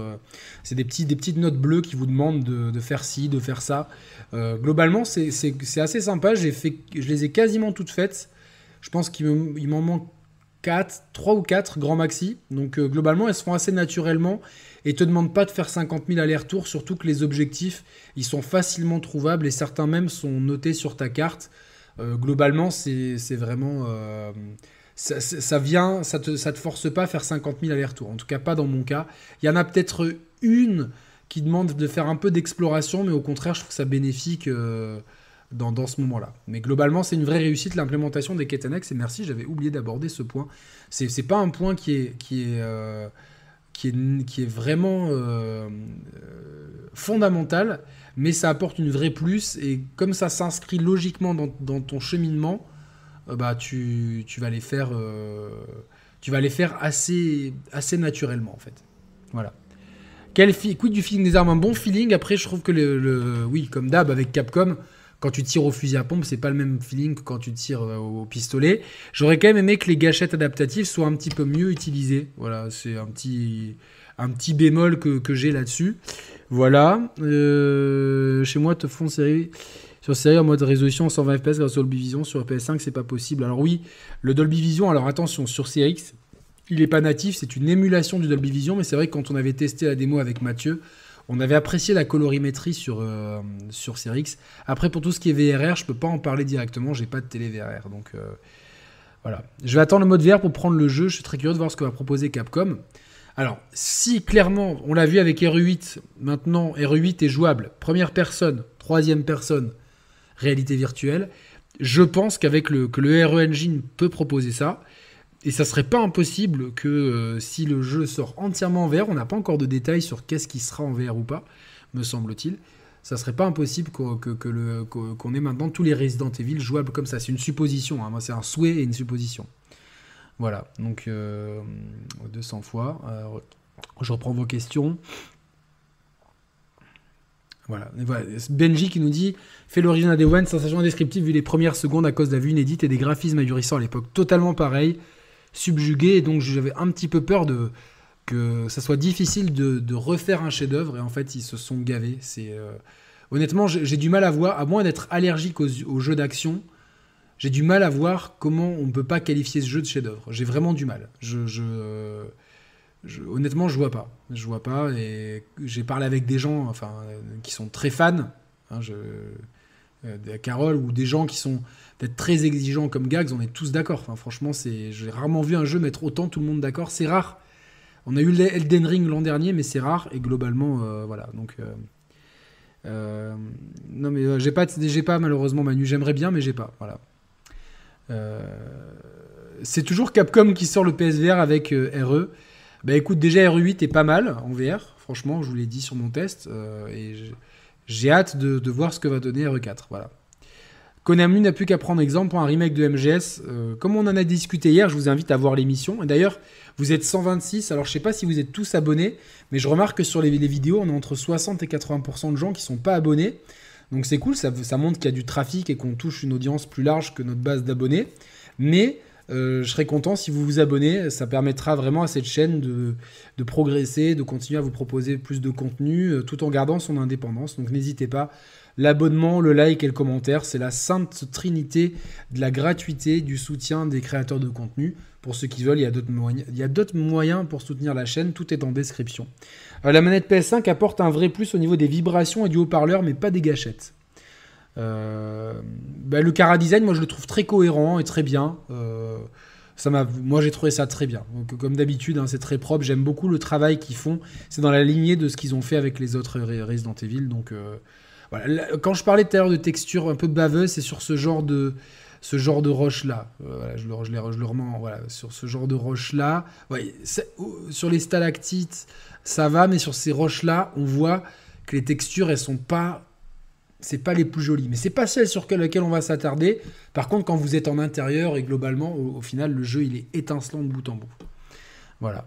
c'est des, des petites notes bleues qui vous demandent de, faire ci, de faire ça. globalement, c'est assez sympa. Fait, je les ai quasiment toutes faites. Je pense qu'il m'en manque 4, 3 ou 4 grands maxi. Donc euh, globalement, elles se font assez naturellement et te demandent pas de faire 50 000 allers-retours, surtout que les objectifs, ils sont facilement trouvables et certains même sont notés sur ta carte. Euh, globalement, c'est vraiment... Euh, ça, vient, ça te, ça te force pas à faire 50 000 allers-retours. En tout cas, pas dans mon cas. Il y en a peut-être une qui demande de faire un peu d'exploration, mais au contraire, je trouve ça bénéfique dans, ce moment-là. Mais globalement, c'est une vraie réussite l'implémentation des quêtes annexes. Et merci, j'avais oublié d'aborder ce point. C'est, c'est pas un point qui est, qui est, euh, qui est, qui est vraiment euh, fondamental, mais ça apporte une vraie plus. Et comme ça s'inscrit logiquement dans, ton cheminement, euh, bah, tu, tu, vas les faire, tu vas les faire assez, assez naturellement, en fait. Voilà. Quel quid du feeling des armes? Un bon feeling. Après, je trouve que le oui, comme d'hab avec Capcom, quand tu tires au fusil à pompe, c'est pas le même feeling que quand tu tires euh, au pistolet. J'aurais quand même aimé que les gâchettes adaptatives soient un petit peu mieux utilisées. Voilà, c'est un petit, un petit bémol que, que j'ai là-dessus. Voilà. Euh, chez moi, te font série sur série en mode résolution 120 fps grâce au Dolby Vision. Sur PS5, c'est pas possible. Alors oui, le Dolby Vision, alors attention, sur CX, il est pas natif, c'est une émulation du Dolby Vision, mais c'est vrai que quand on avait testé la démo avec Mathieu, on avait apprécié la colorimétrie sur, euh. Après, pour tout ce qui est VRR, je peux pas en parler directement, j'ai pas de télé VRR. Donc euh, voilà. Je vais attendre le mode VR pour prendre le jeu. Je suis très curieux de voir ce que va proposer Capcom. Alors, si clairement, on l'a vu avec RE8, maintenant RE8 est jouable, première personne, troisième personne, réalité virtuelle, je pense qu'avec le, que le RE Engine peut proposer ça. Et ça serait pas impossible que euh, si le jeu sort entièrement en VR, on n'a pas encore de détails sur qu'est-ce qui sera en VR ou pas, me semble-t-il. Ça serait pas impossible qu'on ait maintenant tous les Resident Evil jouables comme ça. C'est une supposition, hein. c'est un souhait et une supposition. Voilà, donc 200 euh, fois. je reprends vos questions. Voilà. Benji qui nous dit fait l'origine à Day One, sensation indescriptible vu les premières secondes à cause de la vue inédite et des graphismes ahurissants à l'époque. Totalement pareil subjugué, et donc j'avais un petit peu peur de que ça soit difficile de, refaire un chef-d'œuvre, et en fait ils se sont gavés. C'est euh, honnêtement j'ai du mal à voir, à moins d'être allergique aux, jeux d'action, j'ai du mal à voir comment on ne peut pas qualifier ce jeu de chef-d'œuvre. J'ai vraiment du mal. Je, honnêtement, je vois pas. Je vois pas. Et j'ai parlé avec des gens enfin, qui sont très fans. Hein, euh, Carole ou des gens qui sont peut-être très exigeants comme Gags, on est tous d'accord. Franchement, j'ai rarement vu un jeu mettre autant tout le monde d'accord. C'est rare. On a eu Elden Ring l'an dernier, mais c'est rare. Et globalement, euh, voilà. Donc, euh, non, mais j'ai pas, pas malheureusement Manu. J'aimerais bien, mais j'ai pas. Voilà. c'est toujours Capcom qui sort le PSVR avec RE. Bah écoute, déjà RE8 est pas mal en VR. Franchement, je vous l'ai dit sur mon test. et j'ai hâte de, voir ce que va donner RE4. Voilà. Konami n'a plus qu'à prendre exemple pour un remake de MGS. Euh, comme on en a discuté hier, je vous invite à voir l'émission. Et d'ailleurs, vous êtes 126, alors je sais pas si vous êtes tous abonnés, mais je remarque que sur les, vidéos, on a entre 60 et 80% de gens qui sont pas abonnés. Donc c'est cool, ça, montre qu'il y a du trafic et qu'on touche une audience plus large que notre base d'abonnés. Mais je serais content si vous vous abonnez. Ça permettra vraiment à cette chaîne de, progresser, de continuer à vous proposer plus de contenu euh, tout en gardant son indépendance. Donc n'hésitez pas. L'abonnement, le like et le commentaire, c'est la sainte trinité de la gratuité, du soutien des créateurs de contenu. Pour ceux qui veulent, il y a d'autres moyens, moyens pour soutenir la chaîne. Tout est en description. Euh, la manette PS5 apporte un vrai plus au niveau des vibrations et du haut-parleur, mais pas des gâchettes. Euh, bah, le Cara Design, moi je le trouve très cohérent et très bien. Euh, ça moi j'ai trouvé ça très bien. comme d'habitude, hein, c'est très propre. J'aime beaucoup le travail qu'ils font. C'est dans la lignée de ce qu'ils ont fait avec les autres Resident Evil. Donc euh. Quand je parlais tout à l'heure de texture un peu baveuse, c'est sur ce genre de ce genre de roche là. je, le, je, je, le remets voilà, sur ce genre de roche là. sur les stalactites, ça va, mais sur ces roches là, on voit que les textures elles sont pas c'est pas les plus jolies. Mais c'est pas celle sur laquelle on va s'attarder. Par contre, quand vous êtes en intérieur et globalement, au, final, le jeu il est étincelant de bout en bout. Voilà.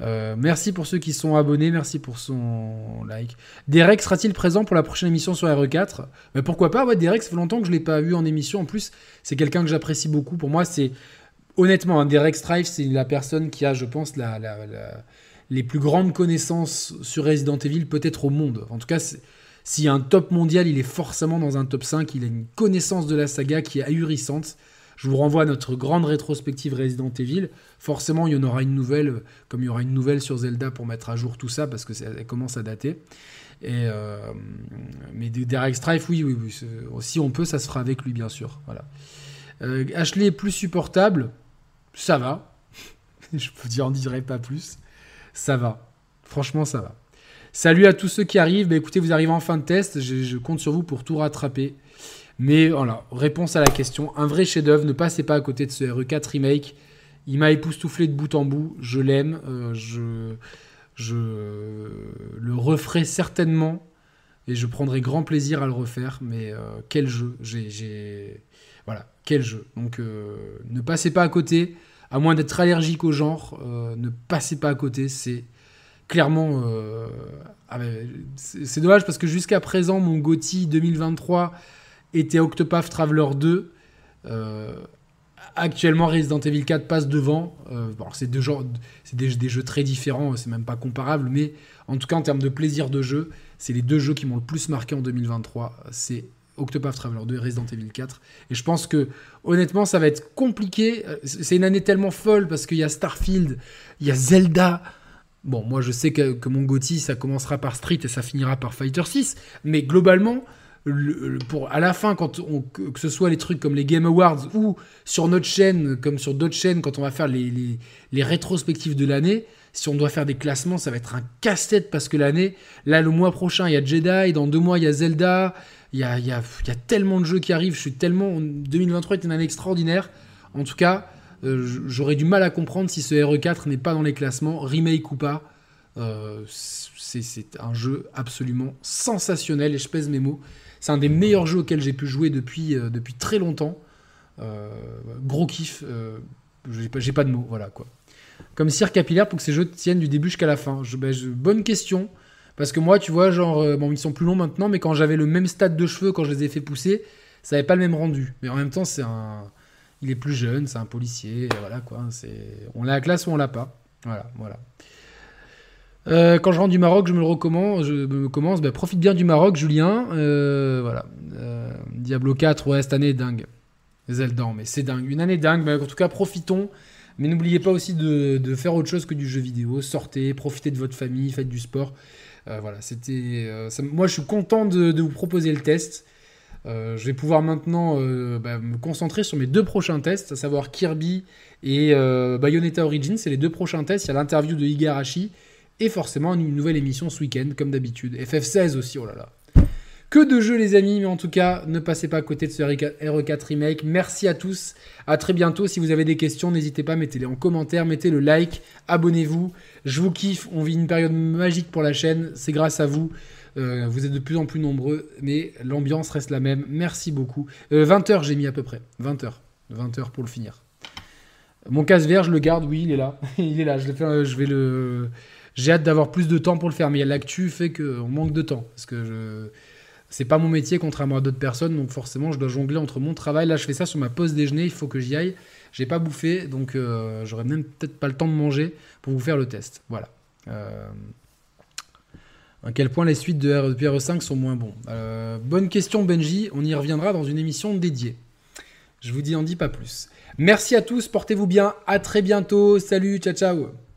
Euh, merci pour ceux qui sont abonnés, merci pour son like. Derek sera-t-il présent pour la prochaine émission sur RE4 Mais Pourquoi pas? Ouais, Derek, ça fait longtemps que je ne l'ai pas vu en émission. En plus, c'est quelqu'un que j'apprécie beaucoup. Pour moi, c'est honnêtement, un Derek Strife, c'est la personne qui a, je pense, les plus grandes connaissances sur Resident Evil, peut-être au monde. En tout cas, c'est s'il y a un top mondial, il est forcément dans un top 5. Il a une connaissance de la saga qui est ahurissante. Je vous renvoie à notre grande rétrospective Resident Evil. Forcément, il y en aura une nouvelle, comme il y aura une nouvelle sur Zelda pour mettre à jour tout ça, parce que ça commence à dater. Euh, mais Derek Strife, oui, oui, oui. Si on peut, ça se fera avec lui, bien sûr. Voilà. Euh, Ashley est plus supportable. Ça va. <laughs> Je dire, en dirait pas plus. Ça va. Franchement, ça va. Salut à tous ceux qui arrivent. Bah, écoutez, vous arrivez en fin de test. Je, compte sur vous pour tout rattraper. Mais voilà, réponse à la question. Un vrai chef-d'œuvre. Ne passez pas à côté de ce RE4 remake. Il m'a époustouflé de bout en bout. Je l'aime. Euh, je, le referai certainement. Et je prendrai grand plaisir à le refaire. Mais euh, quel jeu. Voilà, quel jeu. Donc euh, ne passez pas à côté. À moins d'être allergique au genre, ne passez pas à côté. C'est clairement, euh, ah c'est dommage parce que jusqu'à présent, mon GOTY 2023 était Octopath Traveler 2. Euh, actuellement, Resident Evil 4 passe devant. Euh, c'est deux c'est des, jeux très différents, c'est même pas comparable, mais en tout cas en termes de plaisir de jeu, c'est les deux jeux qui m'ont le plus marqué en 2023. C'est Octopath Traveler 2 et Resident Evil 4. Et je pense que honnêtement, ça va être compliqué. C'est une année tellement folle parce qu'il y a Starfield, il y a Zelda. Bon, moi je sais que, mon GOTY, ça commencera par Street et ça finira par Fighter 6, mais globalement, pour, à la fin, quand que ce soit les trucs comme les Game Awards ou sur notre chaîne, comme sur d'autres chaînes, quand on va faire les, les, rétrospectives de l'année, si on doit faire des classements, ça va être un casse-tête parce que l'année, là, le mois prochain, il y a Jedi, dans deux mois, il y a Zelda, il y a, il y a, il y a tellement de jeux qui arrivent. Je suis tellement. 2023 est une année extraordinaire. En tout cas, j'aurais du mal à comprendre si ce RE4 n'est pas dans les classements, remake ou pas. Euh, c'est un jeu absolument sensationnel et je pèse mes mots. C'est un des meilleurs jeux auxquels j'ai pu jouer depuis, euh, depuis très longtemps. gros kiff. j'ai pas, de mots, voilà quoi. Comme cire capillaire pour que ces jeux tiennent du début jusqu'à la fin. Ben, bonne question. Parce que moi, tu vois, genre, bon, ils sont plus longs maintenant, mais quand j'avais le même stade de cheveux, quand je les ai fait pousser, ça n'avait pas le même rendu. Mais en même temps, c'est un il est plus jeune, c'est un policier, voilà quoi. C'est, on l'a à classe ou on l'a pas. Voilà, voilà. Euh, quand je rentre du Maroc, je me le recommence. Je me commence. Ben, profite bien du Maroc, Julien. Euh, voilà. Euh, Diablo 4, ouais, cette année est dingue. Zelda, mais c'est dingue. Une année dingue. Mais en tout cas, profitons. Mais n'oubliez pas aussi de, faire autre chose que du jeu vidéo. Sortez, profitez de votre famille, faites du sport. voilà, c'était. moi, je suis content de, vous proposer le test. Je vais pouvoir maintenant bah, me concentrer sur mes deux prochains tests, à savoir Kirby et Bayonetta Origins. C'est les deux prochains tests. Il y a l'interview de Igarashi et forcément une nouvelle émission ce week-end, comme d'habitude. FF16 aussi, oh là là. Que de jeux les amis, mais en tout cas, ne passez pas à côté de ce RE4 Remake. Merci à tous, à très bientôt. Si vous avez des questions, n'hésitez pas, mettez-les en commentaire, mettez le like, abonnez-vous. Je vous kiffe, on vit une période magique pour la chaîne, c'est grâce à vous. Euh, vous êtes de plus en plus nombreux, mais l'ambiance reste la même. Merci beaucoup. 20h euh, j'ai mis à peu près, 20h. 20h pour le finir. Mon casse vert, je le garde, oui, il est là. <laughs> il est là, je, je vais le... J'ai hâte d'avoir plus de temps pour le faire, mais l'actu fait qu'on manque de temps. Parce que je c'est pas mon métier contrairement à d'autres personnes, donc forcément je dois jongler entre mon travail. Là, je fais ça sur ma pause déjeuner, il faut que j'y aille. J'ai pas bouffé, donc euh, j'aurais même peut-être pas le temps de manger pour vous faire le test. Voilà. Euh, à quel point les suites de RE5 sont moins bons euh, Bonne question, Benji. On y reviendra dans une émission dédiée. Je vous dis en dis pas plus. Merci à tous, portez-vous bien. À très bientôt. Salut, ciao, ciao.